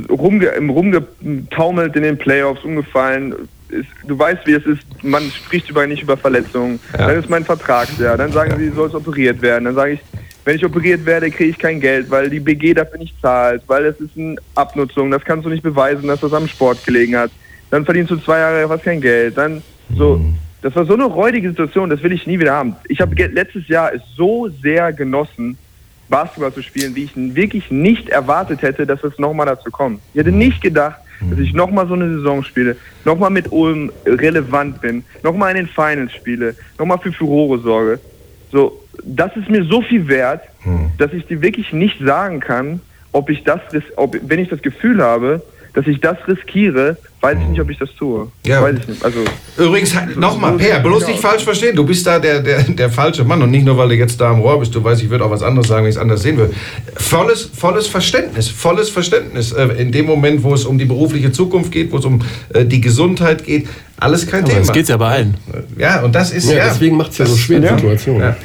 rumge, rumgetaumelt in den Playoffs, umgefallen. Ist, du weißt, wie es ist, man spricht über, nicht über Verletzungen. Ja. Dann ist mein Vertrag ja. Dann sagen ja. sie, soll es operiert werden. Dann sage ich, wenn ich operiert werde, kriege ich kein Geld, weil die BG dafür nicht zahlt, weil es ist eine Abnutzung, das kannst du nicht beweisen, dass das am Sport gelegen hat. Dann verdienst du zwei Jahre fast kein Geld. Dann so, mhm. Das war so eine räudige Situation, das will ich nie wieder haben. Ich habe letztes Jahr es so sehr genossen, Basketball zu spielen, wie ich wirklich nicht erwartet hätte, dass es nochmal dazu kommt. Ich hätte nicht gedacht, dass ich nochmal so eine Saison spiele, nochmal mit Ulm relevant bin, nochmal in den Finals spiele, nochmal für Furore sorge. So, das ist mir so viel wert, hm. dass ich dir wirklich nicht sagen kann, ob ich das, ob, wenn ich das Gefühl habe, dass ich das riskiere, weiß ich nicht, ob ich das tue. Ja. Weiß ich nicht. Also, Übrigens, nochmal, Per, bloß nicht falsch verstehen. Du bist da der, der, der falsche Mann und nicht nur, weil du jetzt da am Rohr bist. Du weißt, ich würde auch was anderes sagen, wenn ich es anders sehen würde. Volles, volles Verständnis, volles Verständnis. Äh, in dem Moment, wo es um die berufliche Zukunft geht, wo es um äh, die Gesundheit geht, alles kein Aber Thema. Das geht ja bei allen. Ja, und das ist ja. ja deswegen macht es ja so schwer, die Situation. Ja.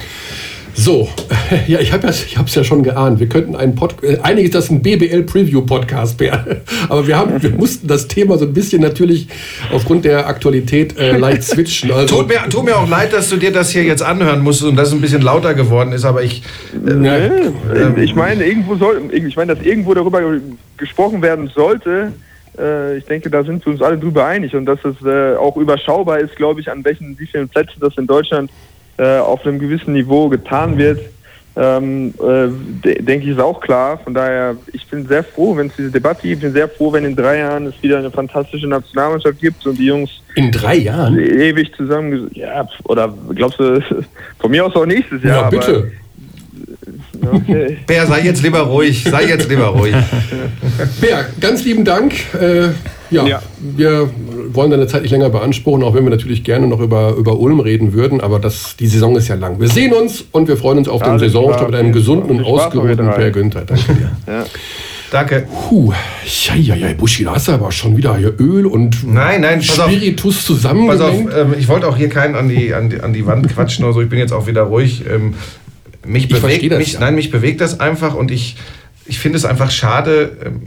So, ja, ich habe es ja, ja schon geahnt. Wir könnten einen Podcast, äh, eigentlich ist das ein BBL-Preview-Podcast, aber wir, haben, wir mussten das Thema so ein bisschen natürlich aufgrund der Aktualität äh, leicht switchen. Also, tut, mir, tut mir auch leid, dass du dir das hier jetzt anhören musst und das ein bisschen lauter geworden ist, aber ich... Äh, nee, äh, ich meine, irgendwo soll, ich meine, dass irgendwo darüber gesprochen werden sollte, äh, ich denke, da sind wir uns alle drüber einig und dass es äh, auch überschaubar ist, glaube ich, an welchen, wie vielen Plätzen das in Deutschland äh, auf einem gewissen Niveau getan wird, ähm, äh, de denke ich, ist auch klar. Von daher, ich bin sehr froh, wenn es diese Debatte gibt. Ich bin sehr froh, wenn in drei Jahren es wieder eine fantastische Nationalmannschaft gibt und die Jungs in drei Jahren ewig zusammen. Ja, oder glaubst du, von mir aus auch nächstes Jahr. Ja, bitte. Okay. Bär, sei jetzt lieber ruhig. Sei jetzt lieber ruhig. Bär, ganz lieben Dank. Äh, ja, ja, wir wollen deine Zeit nicht länger beanspruchen, auch wenn wir natürlich gerne noch über, über Ulm reden würden, aber das, die Saison ist ja lang. Wir sehen uns und wir freuen uns auf ja, den Saisonstart mit einem gesunden und ausgeruhten Per Günther. Danke dir. ja. Danke. Puh, ja, ja, ja, Buschi, da hast du aber schon wieder hier Öl und nein, nein, Spiritus zusammen. Pass auf, ähm, ich wollte auch hier keinen an die, an, die, an die Wand quatschen oder so. Ich bin jetzt auch wieder ruhig. Ähm, mich bewegt, das, mich, ja. nein, mich bewegt das einfach und ich, ich finde es einfach schade. Ähm,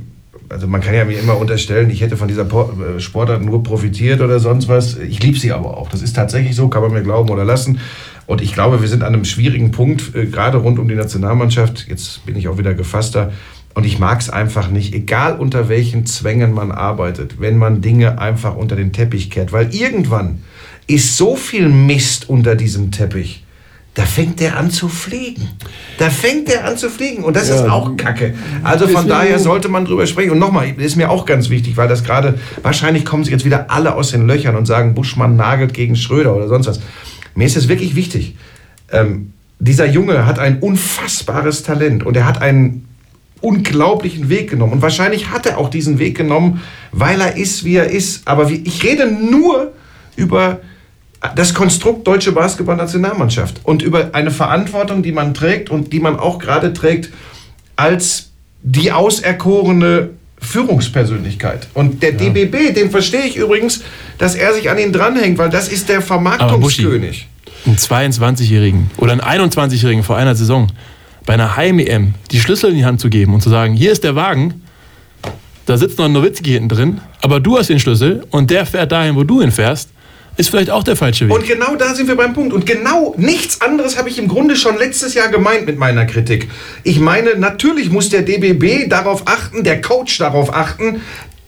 also man kann ja mir immer unterstellen, ich hätte von dieser äh, Sportart nur profitiert oder sonst was. Ich liebe sie aber auch. Das ist tatsächlich so, kann man mir glauben oder lassen. Und ich glaube, wir sind an einem schwierigen Punkt, äh, gerade rund um die Nationalmannschaft. Jetzt bin ich auch wieder gefasster. Und ich mag es einfach nicht, egal unter welchen Zwängen man arbeitet, wenn man Dinge einfach unter den Teppich kehrt. Weil irgendwann ist so viel Mist unter diesem Teppich da fängt der an zu fliegen. Da fängt der an zu fliegen. Und das ja. ist auch Kacke. Also von daher sollte man drüber sprechen. Und nochmal, ist mir auch ganz wichtig, weil das gerade, wahrscheinlich kommen sie jetzt wieder alle aus den Löchern und sagen, Buschmann nagelt gegen Schröder oder sonst was. Mir ist es wirklich wichtig. Ähm, dieser Junge hat ein unfassbares Talent und er hat einen unglaublichen Weg genommen. Und wahrscheinlich hat er auch diesen Weg genommen, weil er ist, wie er ist. Aber ich rede nur über das Konstrukt deutsche Basketballnationalmannschaft und über eine Verantwortung, die man trägt und die man auch gerade trägt als die auserkorene Führungspersönlichkeit. Und der ja. DBB, den verstehe ich übrigens, dass er sich an ihn dranhängt, weil das ist der Vermarktungskönig. einen 22-Jährigen oder einen 21-Jährigen vor einer Saison bei einer Heim-EM die Schlüssel in die Hand zu geben und zu sagen, hier ist der Wagen, da sitzt noch ein Nowitzki hinten drin, aber du hast den Schlüssel und der fährt dahin, wo du ihn fährst, ist vielleicht auch der falsche Weg. Und genau da sind wir beim Punkt. Und genau nichts anderes habe ich im Grunde schon letztes Jahr gemeint mit meiner Kritik. Ich meine, natürlich muss der DBB darauf achten, der Coach darauf achten,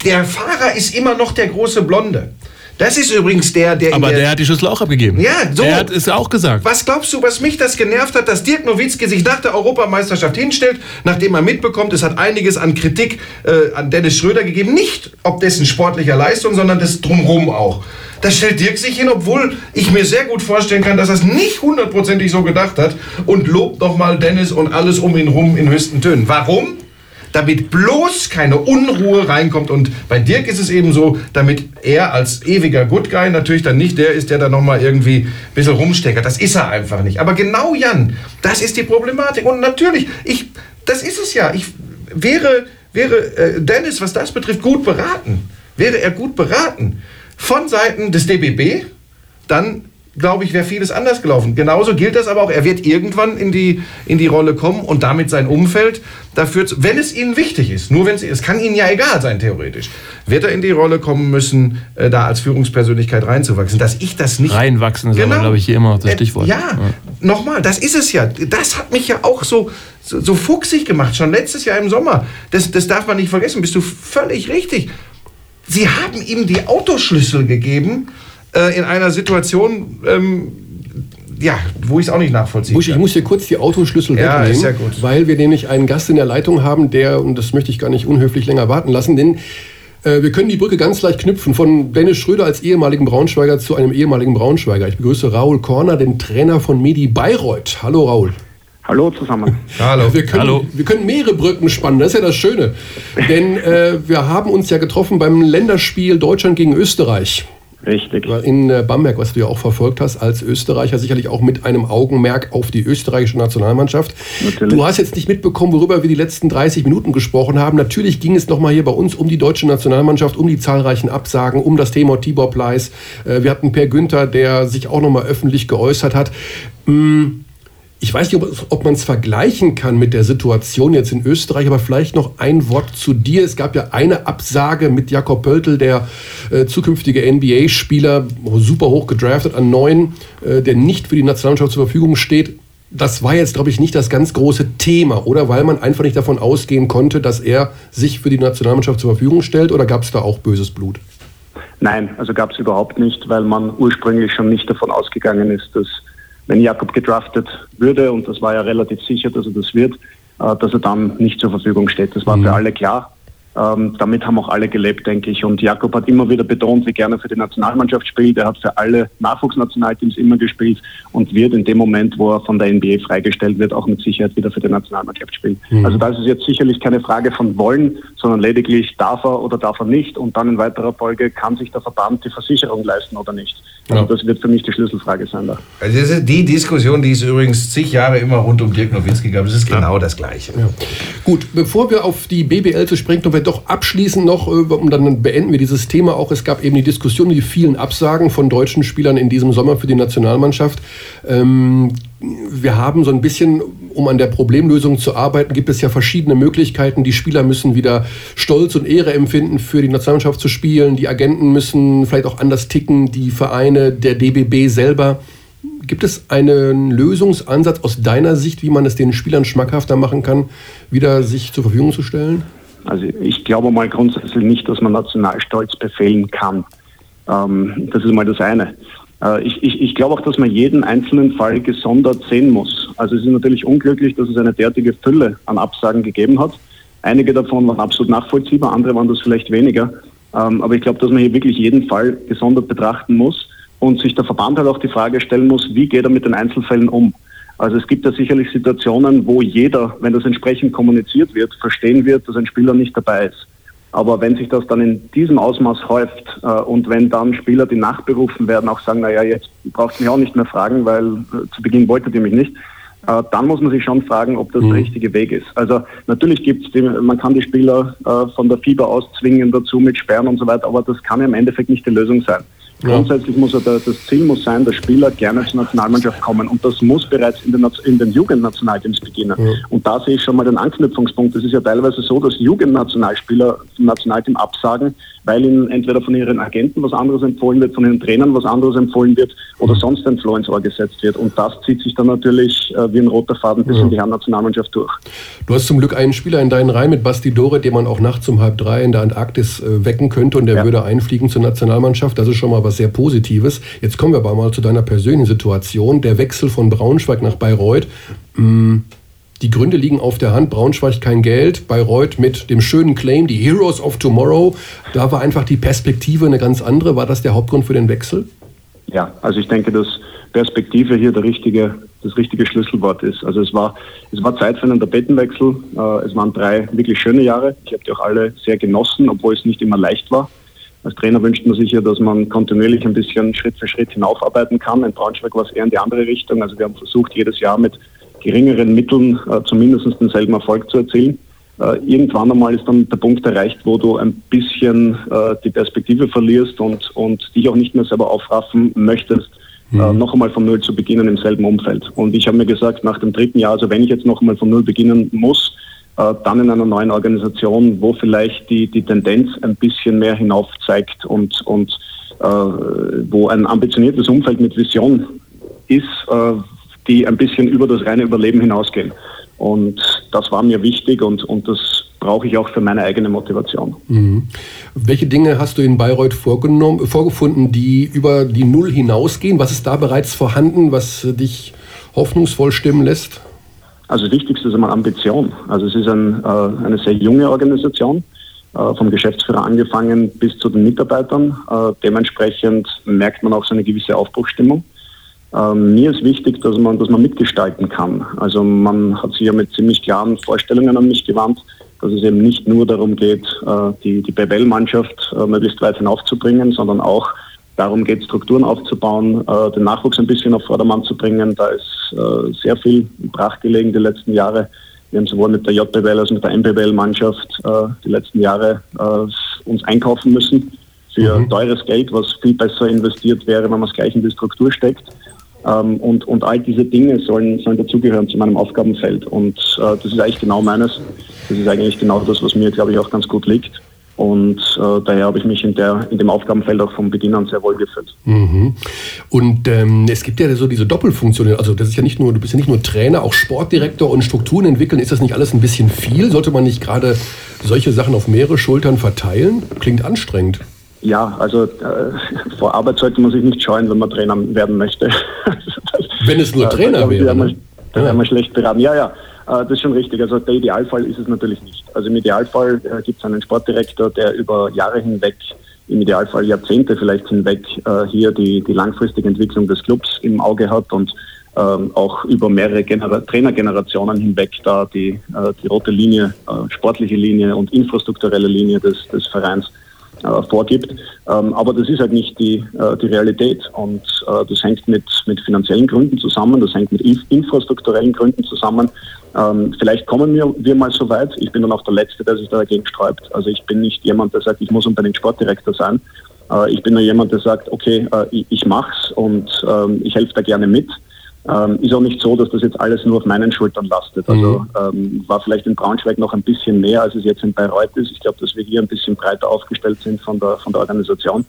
der Fahrer ist immer noch der große Blonde. Das ist übrigens der, der. Aber der, der, hat die Schlüssel auch abgegeben. Ja, so. Er hat es auch gesagt. Was glaubst du, was mich das genervt hat, dass Dirk Nowitzki sich nach der Europameisterschaft hinstellt, nachdem er mitbekommt, es hat einiges an Kritik äh, an Dennis Schröder gegeben. Nicht ob dessen sportlicher Leistung, sondern das Drumrum auch. Da stellt Dirk sich hin, obwohl ich mir sehr gut vorstellen kann, dass er es nicht hundertprozentig so gedacht hat und lobt nochmal Dennis und alles um ihn rum in höchsten Tönen. Warum? Damit bloß keine Unruhe reinkommt. Und bei Dirk ist es eben so, damit er als ewiger Good Guy natürlich dann nicht der ist, der da nochmal irgendwie ein bisschen rumsteckert. Das ist er einfach nicht. Aber genau Jan, das ist die Problematik. Und natürlich, ich, das ist es ja. Ich wäre, wäre äh, Dennis, was das betrifft, gut beraten. Wäre er gut beraten von Seiten des DBB, dann glaube ich, wäre vieles anders gelaufen. Genauso gilt das aber auch, er wird irgendwann in die, in die Rolle kommen und damit sein Umfeld dafür, wenn es ihnen wichtig ist, nur wenn es, es kann ihnen ja egal sein, theoretisch, wird er in die Rolle kommen müssen, äh, da als Führungspersönlichkeit reinzuwachsen. Dass ich das nicht... Reinwachsen ist genau, glaube ich, hier immer noch das äh, Stichwort. ja, ja. nochmal, das ist es ja. Das hat mich ja auch so, so, so fuchsig gemacht, schon letztes Jahr im Sommer. Das, das darf man nicht vergessen, bist du völlig richtig. Sie haben ihm die Autoschlüssel gegeben äh, in einer Situation, ähm, ja, wo ich es auch nicht nachvollziehen Busch, Ich muss hier kurz die Autoschlüssel ja, wegnehmen, ja weil wir nämlich einen Gast in der Leitung haben, der, und das möchte ich gar nicht unhöflich länger warten lassen, denn äh, wir können die Brücke ganz leicht knüpfen von Dennis Schröder als ehemaligen Braunschweiger zu einem ehemaligen Braunschweiger. Ich begrüße Raul Korner, den Trainer von Medi Bayreuth. Hallo Raul. Hallo zusammen. Hallo. Wir können, Hallo. wir können mehrere Brücken spannen, das ist ja das Schöne. Denn äh, wir haben uns ja getroffen beim Länderspiel Deutschland gegen Österreich. Richtig. In äh, Bamberg, was du ja auch verfolgt hast, als Österreicher, sicherlich auch mit einem Augenmerk auf die österreichische Nationalmannschaft. Natürlich. Du hast jetzt nicht mitbekommen, worüber wir die letzten 30 Minuten gesprochen haben. Natürlich ging es nochmal hier bei uns um die deutsche Nationalmannschaft, um die zahlreichen Absagen, um das Thema Tibor Pleiss. Äh, wir hatten Per Günther, der sich auch nochmal öffentlich geäußert hat. Hm ich weiß nicht, ob, ob man es vergleichen kann mit der Situation jetzt in Österreich, aber vielleicht noch ein Wort zu dir. Es gab ja eine Absage mit Jakob Pöltl, der äh, zukünftige NBA-Spieler, super hoch gedraftet an neun, äh, der nicht für die Nationalmannschaft zur Verfügung steht. Das war jetzt, glaube ich, nicht das ganz große Thema, oder? Weil man einfach nicht davon ausgehen konnte, dass er sich für die Nationalmannschaft zur Verfügung stellt, oder gab es da auch böses Blut? Nein, also gab es überhaupt nicht, weil man ursprünglich schon nicht davon ausgegangen ist, dass wenn Jakob gedraftet würde, und das war ja relativ sicher, dass er das wird, äh, dass er dann nicht zur Verfügung steht. Das war mhm. für alle klar. Ähm, damit haben auch alle gelebt, denke ich. Und Jakob hat immer wieder betont, wie gerne für die Nationalmannschaft spielt. Er hat für alle Nachwuchsnationalteams immer gespielt und wird in dem Moment, wo er von der NBA freigestellt wird, auch mit Sicherheit wieder für die Nationalmannschaft spielen. Mhm. Also das ist jetzt sicherlich keine Frage von wollen, sondern lediglich darf er oder darf er nicht. Und dann in weiterer Folge kann sich der Verband die Versicherung leisten oder nicht. Also ja. das wird für mich die Schlüsselfrage sein da. Also die Diskussion, die es übrigens zig Jahre immer rund um Dirk Nowitzki gab, das ist genau ja. das Gleiche. Ja. Gut, bevor wir auf die BBL zu sprechen, doch abschließend noch, äh, und dann beenden wir dieses Thema auch. Es gab eben die Diskussion, die vielen Absagen von deutschen Spielern in diesem Sommer für die Nationalmannschaft. Ähm, wir haben so ein bisschen, um an der Problemlösung zu arbeiten, gibt es ja verschiedene Möglichkeiten. Die Spieler müssen wieder Stolz und Ehre empfinden, für die Nationalmannschaft zu spielen. Die Agenten müssen vielleicht auch anders ticken, die Vereine, der DBB selber. Gibt es einen Lösungsansatz aus deiner Sicht, wie man es den Spielern schmackhafter machen kann, wieder sich zur Verfügung zu stellen? Also ich glaube mal grundsätzlich nicht, dass man Nationalstolz befehlen kann. Ähm, das ist mal das eine. Äh, ich, ich, ich glaube auch, dass man jeden einzelnen Fall gesondert sehen muss. Also es ist natürlich unglücklich, dass es eine derartige Fülle an Absagen gegeben hat. Einige davon waren absolut nachvollziehbar, andere waren das vielleicht weniger. Ähm, aber ich glaube, dass man hier wirklich jeden Fall gesondert betrachten muss und sich der Verband halt auch die Frage stellen muss, wie geht er mit den Einzelfällen um? Also es gibt ja sicherlich Situationen, wo jeder, wenn das entsprechend kommuniziert wird, verstehen wird, dass ein Spieler nicht dabei ist. Aber wenn sich das dann in diesem Ausmaß häuft äh, und wenn dann Spieler, die nachberufen werden, auch sagen, naja, jetzt braucht mich auch nicht mehr fragen, weil äh, zu Beginn wolltet ihr mich nicht, äh, dann muss man sich schon fragen, ob das mhm. der richtige Weg ist. Also natürlich gibt es, man kann die Spieler äh, von der Fieber auszwingen dazu mit Sperren und so weiter, aber das kann ja im Endeffekt nicht die Lösung sein. Grundsätzlich muss er das Ziel muss sein, dass Spieler gerne zur Nationalmannschaft kommen und das muss bereits in den, in den Jugendnationalteams beginnen. Ja. Und da sehe ich schon mal den Anknüpfungspunkt. Es ist ja teilweise so, dass Jugendnationalspieler vom Nationalteam absagen, weil ihnen entweder von ihren Agenten was anderes empfohlen wird, von ihren Trainern was anderes empfohlen wird oder sonst ein Floh ins Ohr gesetzt wird. Und das zieht sich dann natürlich äh, wie ein roter Faden bis ja. in die Herren-Nationalmannschaft durch. Du hast zum Glück einen Spieler in deinen Reihen mit Basti Dore, den man auch nachts um halb drei in der Antarktis äh, wecken könnte und der ja. würde einfliegen zur Nationalmannschaft. Das ist schon mal was sehr Positives. Jetzt kommen wir aber mal zu deiner persönlichen Situation. Der Wechsel von Braunschweig nach Bayreuth. Hm, die Gründe liegen auf der Hand. Braunschweig kein Geld, Bayreuth mit dem schönen Claim, die Heroes of Tomorrow. Da war einfach die Perspektive eine ganz andere. War das der Hauptgrund für den Wechsel? Ja, also ich denke, dass Perspektive hier der richtige, das richtige Schlüsselwort ist. Also es war, es war Zeit für einen Tapetenwechsel. Äh, es waren drei wirklich schöne Jahre. Ich habe die auch alle sehr genossen, obwohl es nicht immer leicht war. Als Trainer wünscht man sich ja, dass man kontinuierlich ein bisschen Schritt für Schritt hinaufarbeiten kann. In Braunschweig war es eher in die andere Richtung. Also wir haben versucht, jedes Jahr mit geringeren Mitteln äh, zumindest denselben Erfolg zu erzielen. Äh, irgendwann einmal ist dann der Punkt erreicht, wo du ein bisschen äh, die Perspektive verlierst und, und dich auch nicht mehr selber aufraffen möchtest, äh, mhm. äh, noch einmal von Null zu beginnen im selben Umfeld. Und ich habe mir gesagt, nach dem dritten Jahr, also wenn ich jetzt noch einmal von Null beginnen muss, dann in einer neuen Organisation, wo vielleicht die, die Tendenz ein bisschen mehr hinauf zeigt und, und äh, wo ein ambitioniertes Umfeld mit Vision ist, die ein bisschen über das reine Überleben hinausgehen. Und das war mir wichtig und, und das brauche ich auch für meine eigene Motivation. Mhm. Welche Dinge hast du in Bayreuth vorgenommen, vorgefunden, die über die Null hinausgehen? Was ist da bereits vorhanden, was dich hoffnungsvoll stimmen lässt? Also das Wichtigste ist einmal Ambition. Also es ist ein, äh, eine sehr junge Organisation, äh, vom Geschäftsführer angefangen bis zu den Mitarbeitern. Äh, dementsprechend merkt man auch so eine gewisse Aufbruchstimmung. Ähm, mir ist wichtig, dass man, dass man mitgestalten kann. Also man hat sich ja mit ziemlich klaren Vorstellungen an mich gewandt, dass es eben nicht nur darum geht, äh, die, die BBL-Mannschaft äh, möglichst weit hinaufzubringen, sondern auch darum geht, Strukturen aufzubauen, äh, den Nachwuchs ein bisschen auf Vordermann zu bringen. Da ist sehr viel brach gelegen die letzten Jahre. Wir haben sowohl mit der JBL als auch mit der MBBL-Mannschaft die letzten Jahre uns einkaufen müssen für mhm. teures Geld, was viel besser investiert wäre, wenn man es gleich in die Struktur steckt. Ähm, und, und all diese Dinge sollen, sollen dazugehören zu meinem Aufgabenfeld. Und äh, das ist eigentlich genau meines. Das ist eigentlich genau das, was mir, glaube ich, auch ganz gut liegt. Und äh, daher habe ich mich in, der, in dem Aufgabenfeld auch von Beginn an sehr wohl gefühlt. Mhm. Und ähm, es gibt ja so diese Doppelfunktion. Also das ist ja nicht nur, du bist ja nicht nur Trainer, auch Sportdirektor und Strukturen entwickeln. Ist das nicht alles ein bisschen viel? Sollte man nicht gerade solche Sachen auf mehrere Schultern verteilen? Klingt anstrengend. Ja, also äh, vor Arbeit sollte man sich nicht scheuen, wenn man Trainer werden möchte. wenn es nur Trainer da, wäre. Ne? Da wäre man schlecht beraten. Ja, ja, äh, das ist schon richtig. Also der Idealfall ist es natürlich nicht. Also im Idealfall äh, gibt es einen Sportdirektor, der über Jahre hinweg, im Idealfall Jahrzehnte vielleicht hinweg, äh, hier die, die langfristige Entwicklung des Clubs im Auge hat und ähm, auch über mehrere Genera Trainergenerationen hinweg da die, äh, die rote Linie, äh, sportliche Linie und infrastrukturelle Linie des, des Vereins äh, vorgibt. Ähm, aber das ist halt nicht die, äh, die Realität und äh, das hängt mit, mit finanziellen Gründen zusammen, das hängt mit infrastrukturellen Gründen zusammen. Ähm, vielleicht kommen wir, wir mal so weit. Ich bin dann auch der Letzte, der sich dagegen sträubt. Also ich bin nicht jemand, der sagt, ich muss unbedingt Sportdirektor sein. Äh, ich bin nur jemand, der sagt, okay, äh, ich, ich mach's und ähm, ich helfe da gerne mit. Ähm, ist auch nicht so, dass das jetzt alles nur auf meinen Schultern lastet. Also mhm. ähm, war vielleicht in Braunschweig noch ein bisschen mehr, als es jetzt in Bayreuth ist. Ich glaube, dass wir hier ein bisschen breiter aufgestellt sind von der, von der Organisation.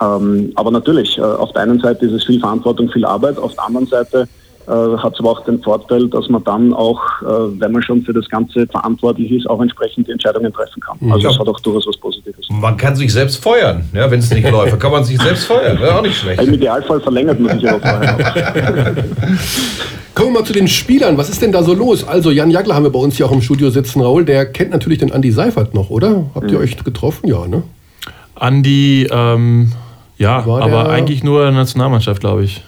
Ähm, aber natürlich, äh, auf der einen Seite ist es viel Verantwortung, viel Arbeit, auf der anderen Seite äh, hat es aber auch den Vorteil, dass man dann auch, äh, wenn man schon für das Ganze verantwortlich ist, auch entsprechend die Entscheidungen treffen kann. Mhm. Also es hat auch durchaus was Positives. Man kann sich selbst feuern, ja, wenn es nicht läuft. Kann man sich selbst feuern, wäre auch nicht schlecht. Im Idealfall verlängert man sich aber vorher Kommen wir mal zu den Spielern. Was ist denn da so los? Also, Jan Jagler haben wir bei uns hier auch im Studio sitzen. Raul, der kennt natürlich den Andi Seifert noch, oder? Habt ihr mhm. euch getroffen? Ja, ne? Andi, ähm, ja, aber eigentlich nur Nationalmannschaft, glaube ich.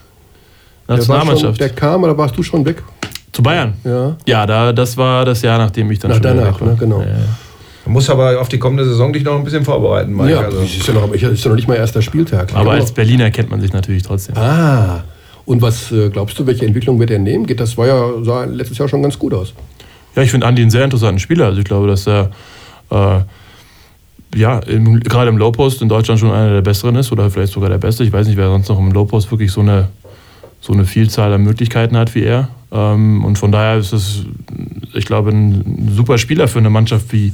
Nationalmannschaft. Der, der kam, oder warst du schon weg? Zu Bayern? Ja. Ja, da, das war das Jahr, nachdem ich dann Nach schon danach, weg war. Ne, genau. Ja, ja. Du musst aber auf die kommende Saison dich noch ein bisschen vorbereiten, Mike. Ja, also. ist, ja noch, ist ja noch nicht mal erster Spieltag. Aber als Berliner kennt man sich natürlich trotzdem. Ah, und was äh, glaubst du, welche Entwicklung wird er nehmen? Geht das war ja sah letztes Jahr schon ganz gut aus. Ja, ich finde Andi einen sehr interessanten Spieler. Also ich glaube, dass er äh, ja, im, gerade im Low Post in Deutschland schon einer der besseren ist oder vielleicht sogar der beste. Ich weiß nicht, wer sonst noch im Low Post wirklich so eine, so eine Vielzahl an Möglichkeiten hat wie er. Ähm, und von daher ist es, ich glaube, ein super Spieler für eine Mannschaft wie,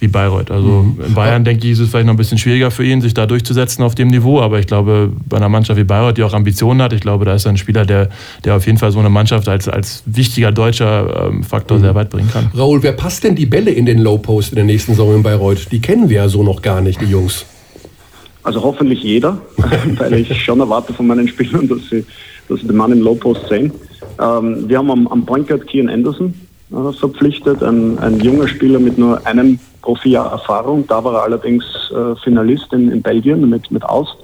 wie Bayreuth. Also mhm. in Bayern, denke ich, ist es vielleicht noch ein bisschen schwieriger für ihn, sich da durchzusetzen auf dem Niveau. Aber ich glaube, bei einer Mannschaft wie Bayreuth, die auch Ambitionen hat, ich glaube, da ist er ein Spieler, der, der auf jeden Fall so eine Mannschaft als, als wichtiger deutscher ähm, Faktor mhm. sehr weit bringen kann. Raul, wer passt denn die Bälle in den Low Post in der nächsten Saison in Bayreuth? Die kennen wir ja so noch gar nicht, die Jungs. Also hoffentlich jeder, weil ich schon erwarte von meinen Spielern, dass sie, dass sie den Mann im Low Post sehen. Ähm, wir haben am, am Point Guard Kian Anderson äh, verpflichtet, ein, ein junger Spieler mit nur einem Profi-Jahr Erfahrung. Da war er allerdings äh, Finalist in, in, Belgien mit, mit Aus.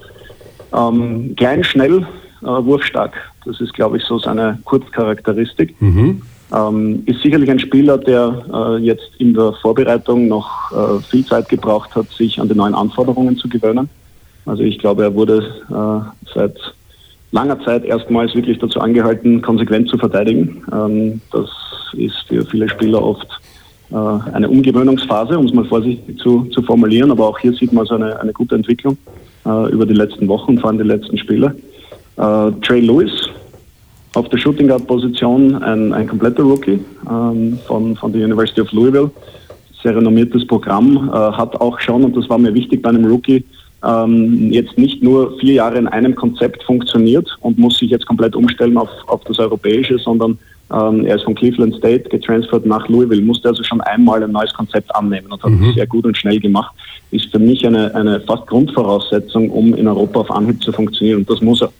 Ähm, klein, schnell, äh, wurfstark. Das ist, glaube ich, so seine Kurzcharakteristik. Mhm. Ähm, ist sicherlich ein Spieler, der äh, jetzt in der Vorbereitung noch äh, viel Zeit gebraucht hat, sich an die neuen Anforderungen zu gewöhnen. Also ich glaube, er wurde äh, seit langer Zeit erstmals wirklich dazu angehalten, konsequent zu verteidigen. Ähm, das ist für viele Spieler oft äh, eine Umgewöhnungsphase, um es mal vorsichtig zu, zu formulieren. Aber auch hier sieht man so eine, eine gute Entwicklung äh, über die letzten Wochen, vor allem die letzten Spiele. Äh, Trey Lewis auf der Shooting Guard Position, ein, ein kompletter Rookie ähm, von, von der University of Louisville. Sehr renommiertes Programm, äh, hat auch schon, und das war mir wichtig bei einem Rookie, ähm, jetzt nicht nur vier Jahre in einem Konzept funktioniert und muss sich jetzt komplett umstellen auf, auf das Europäische, sondern ähm, er ist von Cleveland State getransfert nach Louisville, musste also schon einmal ein neues Konzept annehmen und hat mhm. das sehr gut und schnell gemacht. Ist für mich eine, eine fast Grundvoraussetzung, um in Europa auf Anhieb zu funktionieren. Und das muss er.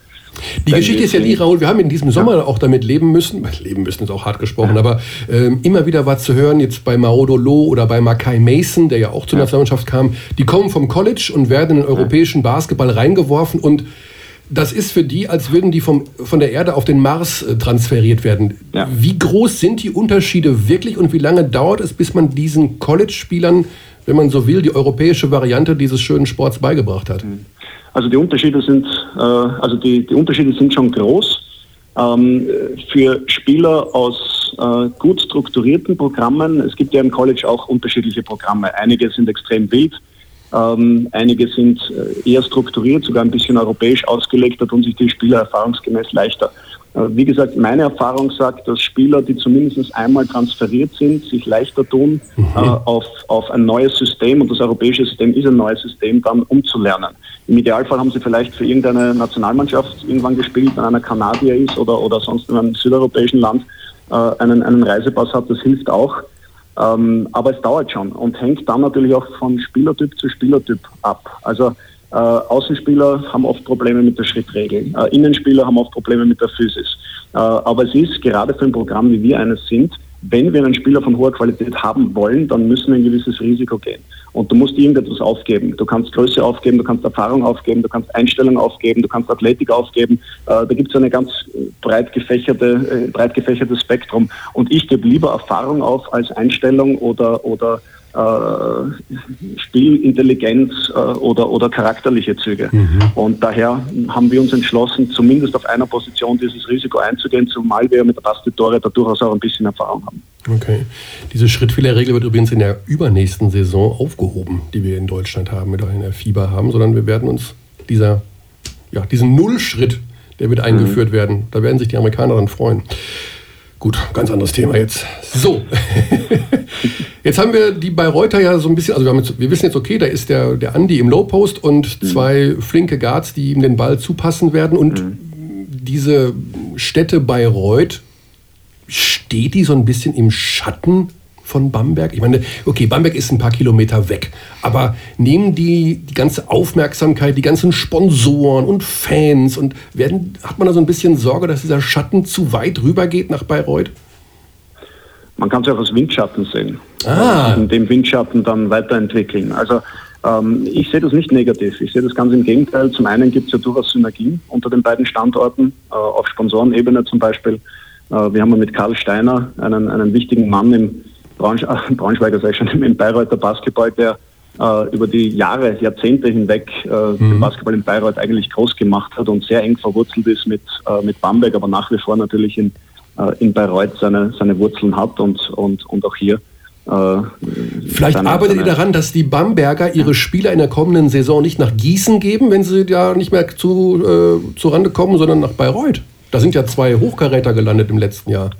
Die Geschichte ist ja die, Raul, wir haben in diesem Sommer ja. auch damit leben müssen, leben müssen ist auch hart gesprochen, ja. aber ähm, immer wieder war zu hören, jetzt bei Maodo Lo oder bei Makai Mason, der ja auch zur ja. Nationalmannschaft kam, die kommen vom College und werden in den europäischen Basketball reingeworfen und das ist für die, als würden die vom, von der Erde auf den Mars äh, transferiert werden. Wie groß sind die Unterschiede wirklich und wie lange dauert es, bis man diesen College-Spielern, wenn man so will, die europäische Variante dieses schönen Sports beigebracht hat? Also die Unterschiede sind, äh, also die, die Unterschiede sind schon groß. Ähm, für Spieler aus äh, gut strukturierten Programmen, es gibt ja im College auch unterschiedliche Programme. Einige sind extrem wild, ähm, einige sind äh, eher strukturiert, sogar ein bisschen europäisch ausgelegt, da tun sich die Spieler erfahrungsgemäß leichter. Äh, wie gesagt, meine Erfahrung sagt, dass Spieler, die zumindest einmal transferiert sind, sich leichter tun, mhm. äh, auf, auf ein neues System, und das europäische System ist ein neues System, dann umzulernen. Im Idealfall haben sie vielleicht für irgendeine Nationalmannschaft irgendwann gespielt, wenn einer Kanadier ist oder, oder sonst in einem südeuropäischen Land äh, einen, einen Reisepass hat, das hilft auch. Ähm, aber es dauert schon und hängt dann natürlich auch von Spielertyp zu Spielertyp ab. Also äh, Außenspieler haben oft Probleme mit der Schrittregel, äh, Innenspieler haben oft Probleme mit der Physis. Äh, aber es ist gerade für ein Programm, wie wir eines sind, wenn wir einen Spieler von hoher Qualität haben wollen, dann müssen wir ein gewisses Risiko gehen. Und du musst irgendetwas aufgeben. Du kannst Größe aufgeben, du kannst Erfahrung aufgeben, du kannst Einstellung aufgeben, du kannst Athletik aufgeben. Äh, da gibt es ein ganz breit, gefächerte, äh, breit gefächertes Spektrum. Und ich gebe lieber Erfahrung auf als Einstellung oder, oder äh, Spielintelligenz äh, oder, oder charakterliche Züge. Mhm. Und daher haben wir uns entschlossen, zumindest auf einer Position dieses Risiko einzugehen, zumal wir mit der Bastitore da durchaus auch ein bisschen Erfahrung haben. Okay. Diese Schrittfehlerregel wird übrigens in der übernächsten Saison aufgehoben, die wir in Deutschland haben, mit in der Fieber haben, sondern wir werden uns dieser, ja, diesen Nullschritt, der wird eingeführt mhm. werden. Da werden sich die Amerikaner dann freuen. Gut, ganz anderes Thema jetzt. So, jetzt haben wir die Bayreuther ja so ein bisschen, also wir, jetzt, wir, wissen jetzt, okay, da ist der, der Andi im Low Post und mhm. zwei flinke Guards, die ihm den Ball zupassen werden. Und mhm. diese Städte Bayreuth, steht die so ein bisschen im Schatten von Bamberg? Ich meine, okay, Bamberg ist ein paar Kilometer weg, aber nehmen die die ganze Aufmerksamkeit, die ganzen Sponsoren und Fans und werden, hat man da so ein bisschen Sorge, dass dieser Schatten zu weit rüber geht nach Bayreuth? Man kann es auch als Windschatten sehen. Ah. Und dem Windschatten dann weiterentwickeln. Also ähm, ich sehe das nicht negativ. Ich sehe das ganz im Gegenteil. Zum einen gibt es ja durchaus Synergien unter den beiden Standorten, äh, auf Sponsorenebene zum Beispiel. Äh, wir haben mit Karl Steiner einen, einen wichtigen Mann im Braunsch Braunschweiger, sag ich schon, im Bayreuther Basketball, der äh, über die Jahre, Jahrzehnte hinweg äh, mhm. den Basketball in Bayreuth eigentlich groß gemacht hat und sehr eng verwurzelt ist mit, äh, mit Bamberg, aber nach wie vor natürlich in, äh, in Bayreuth seine, seine Wurzeln hat und, und, und auch hier Äh, Vielleicht arbeitet ihr daran, dass die Bamberger ihre Spieler in der kommenden Saison nicht nach Gießen geben, wenn sie ja nicht mehr zu, äh, zu Rande kommen, sondern nach Bayreuth. Da sind ja zwei Hochkaräter gelandet im letzten Jahr.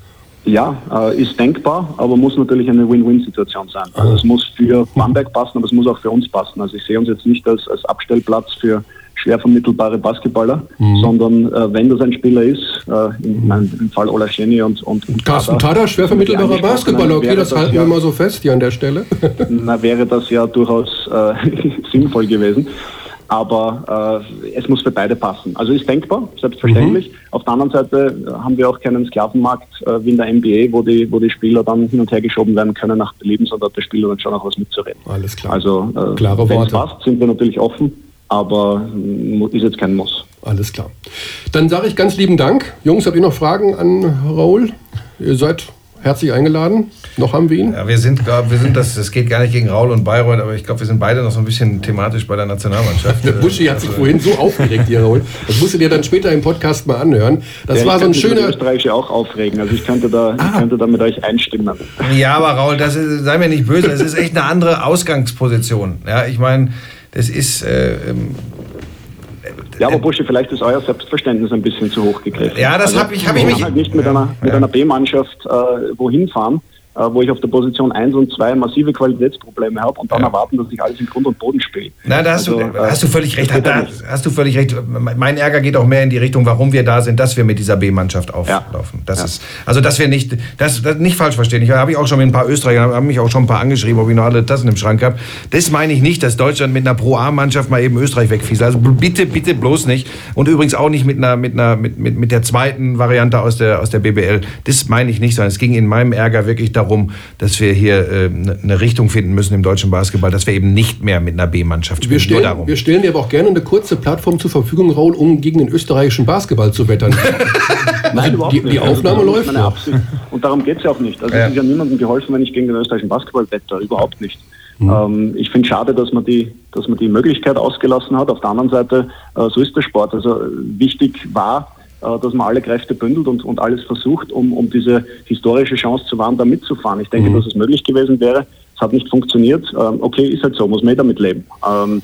Ja, äh, ist denkbar, aber muss natürlich eine Win-Win-Situation sein. Also es muss für Bamberg passen, aber es muss auch für uns passen. Also ich sehe uns jetzt nicht als, als Abstellplatz für schwer vermittelbare Basketballer, mhm. sondern äh, wenn das ein Spieler ist, äh, in, in, im Fall Ola Scheni und, und, und Carsten Tada, schwer vermittelbarer Basketballer, okay, das, das halten ja, wir mal so fest hier an der Stelle. na, wäre das ja durchaus äh, sinnvoll gewesen. Aber äh, es muss für beide passen. Also ist denkbar, selbstverständlich. Mhm. Auf der anderen Seite haben wir auch keinen Sklavenmarkt äh, wie in der NBA, wo die, wo die Spieler dann hin und her geschoben werden können nach Belieben, sondern der Spieler dann schon auch was mitzureden. Alles klar. Also äh, Klare wenn es passt, sind wir natürlich offen aber ist jetzt kein Muss. Alles klar. Dann sage ich ganz lieben Dank. Jungs, habt ihr noch Fragen an Raul? Ihr seid herzlich eingeladen. Noch haben wir ihn. Ja, wir sind, glaub, wir sind das, das geht gar nicht gegen Raul und Bayreuth, aber ich glaube, wir sind beide noch so ein bisschen thematisch bei der Nationalmannschaft. der Buschi hat sich also, vorhin so aufgeregt, hier, Raul. Das musst du dir dann später im Podcast mal anhören. Das ja, war so ein schöner. Österreich auch aufregen. Also ich könnte da, ah. ich könnte da mit euch einstimmen. Ja, aber Raul, das ist, sei mir nicht böse. Das ist echt eine andere Ausgangsposition. Ja, ich meine, das ist. Äh, ähm, ja, aber Busche, vielleicht ist euer Selbstverständnis ein bisschen zu hoch gegriffen. Ja, das also, habe ich, hab ich mich. Halt nicht mit einer, mit einer B-Mannschaft äh, wohin fahren, wo ich auf der Position 1 und 2 massive Qualitätsprobleme habe und dann ja. erwarten, dass ich alles in Grund und Boden spiele. Na, da hast, also, du, hast du völlig recht. Da, hast du völlig recht. Mein Ärger geht auch mehr in die Richtung, warum wir da sind, dass wir mit dieser B-Mannschaft auflaufen. Ja. Das ja. ist, also, dass wir nicht, das, das nicht falsch verstehen. Ich habe ich auch schon mit ein paar Österreichern, haben mich auch schon ein paar angeschrieben, ob ich noch alle Tassen im Schrank habe. Das meine ich nicht, dass Deutschland mit einer Pro-A-Mannschaft mal eben Österreich wegfiesst. Also bitte, bitte bloß nicht. Und übrigens auch nicht mit einer, mit einer, mit, mit, mit der zweiten Variante aus der, aus der BBL. Das meine ich nicht, sondern es ging in meinem Ärger wirklich darum, dass wir hier äh, eine Richtung finden müssen im deutschen Basketball, dass wir eben nicht mehr mit einer B-Mannschaft spielen. Wir stellen, wir stellen dir aber auch gerne eine kurze Plattform zur Verfügung, Raul, um gegen den österreichischen Basketball zu wettern. Nein, überhaupt die, nicht. Die also Aufnahme also, läuft. Und darum geht es ja auch nicht. Also ja. es ist ja niemandem geholfen, wenn ich gegen den österreichischen Basketball wette. Überhaupt nicht. Mhm. Ähm, ich finde es schade, dass man, die, dass man die Möglichkeit ausgelassen hat. Auf der anderen Seite, äh, so ist der Sport. Also wichtig war, äh, dass man alle Kräfte bündelt und, und alles versucht, um, um diese historische Chance zu wahren, da mitzufahren. Ich denke, mhm. dass es möglich gewesen wäre. Es hat nicht funktioniert. Ähm, okay, ist halt so, muss man eh damit leben. Ähm,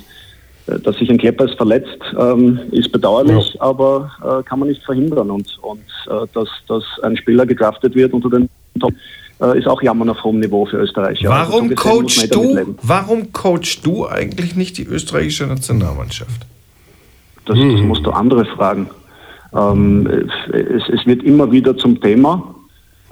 äh, dass sich ein Kleppers verletzt, ähm, ist bedauerlich, ja. aber äh, kann man nicht verhindern. Und, und äh, dass, dass ein Spieler gedraftet wird unter den Top, äh, ist auch Jammern auf hohem Niveau für Österreich. Warum, also, so gesehen, du, warum coachst du eigentlich nicht die österreichische Nationalmannschaft? Das, das musst du andere fragen. Ähm, es, es, wird immer wieder zum Thema.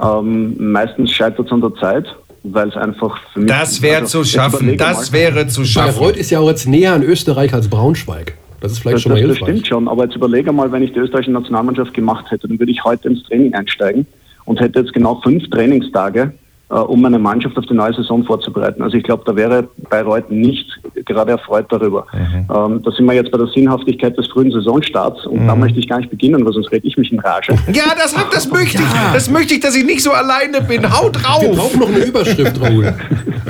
Ähm, meistens scheitert es an der Zeit, weil es einfach für mich. Das wäre also, zu schaffen. Das wäre zu schaffen. Bayreuth ist ja auch jetzt näher an Österreich als Braunschweig. Das ist vielleicht das, schon mal hilfreich. Das stimmt schon, aber jetzt überlege mal, wenn ich die österreichische Nationalmannschaft gemacht hätte, dann würde ich heute ins Training einsteigen und hätte jetzt genau fünf Trainingstage um eine Mannschaft auf die neue Saison vorzubereiten. Also ich glaube, da wäre Bayreuth nicht gerade erfreut darüber. Mhm. Ähm, da sind wir jetzt bei der Sinnhaftigkeit des frühen Saisonstarts und mhm. da möchte ich gar nicht beginnen, weil sonst rede ich mich in Rage. Ja, das, das möchte ich. Das möchte ich, dass ich nicht so alleine bin. Haut drauf! Wir brauchen noch eine Überschrift, Raul.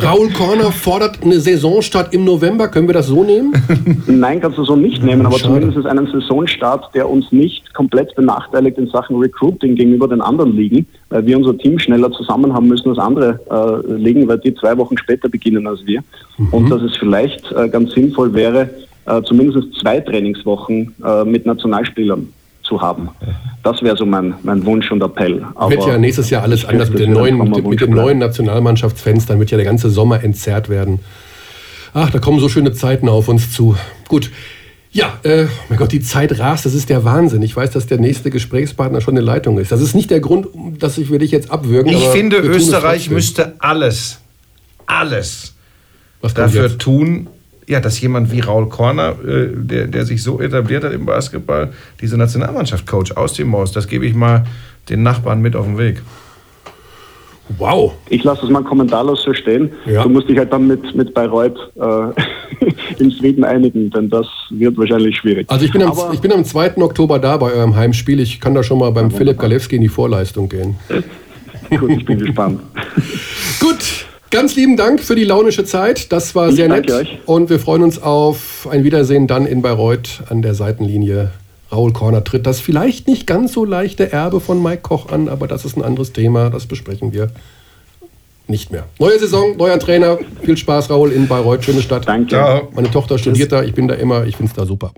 Raul Korner fordert eine Saisonstart im November. Können wir das so nehmen? Nein, kannst du so nicht nehmen, aber Schade. zumindest einen Saisonstart, der uns nicht komplett benachteiligt in Sachen Recruiting gegenüber den anderen Ligen, weil wir unser Team schneller zusammen haben müssen als andere äh, Ligen, weil die zwei Wochen später beginnen als wir. Mhm. Und dass es vielleicht äh, ganz sinnvoll wäre, äh, zumindest zwei Trainingswochen äh, mit Nationalspielern zu haben. Das wäre so mein, mein Wunsch und Appell. Aber wird ja nächstes Jahr alles anders mit den neuen, mit, mit den neuen Nationalmannschaftsfans, dann wird ja der ganze Sommer entzerrt werden. Ach, da kommen so schöne Zeiten auf uns zu. Gut, ja, äh, mein Gott, die Zeit rast, das ist der Wahnsinn. Ich weiß, dass der nächste Gesprächspartner schon in Leitung ist. Das ist nicht der Grund, dass ich für dich jetzt abwürgen. Ich finde, Österreich müsste alles, alles dafür tun, ja, dass jemand wie Raul Korner, äh, der, der sich so etabliert hat im Basketball, diese Nationalmannschaft coach aus dem Maus. Das gebe ich mal den Nachbarn mit auf den Weg. Wow. Ich lasse das mal kommentarlos so stehen. Ja. Du musst dich halt dann mit, mit Bayreuth äh, in Sweden einigen, denn das wird wahrscheinlich schwierig. Also ich bin, am, ich bin am 2. Oktober da bei eurem Heimspiel. Ich kann da schon mal beim Philipp Galewski in die Vorleistung gehen. Gut, ich bin gespannt. Gut, ganz lieben Dank für die launische Zeit. Das war ich sehr nett. Euch. Und wir freuen uns auf ein Wiedersehen dann in Bayreuth an der Seitenlinie. Raul Korner tritt das vielleicht nicht ganz so leichte Erbe von Mike Koch an, aber das ist ein anderes Thema, das besprechen wir nicht mehr. Neue Saison, neuer Trainer. Viel Spaß, Raul, in Bayreuth. Schöne Stadt. Danke. Ciao. Meine Tochter studiert da. Ich bin da immer. Ich finde es da super.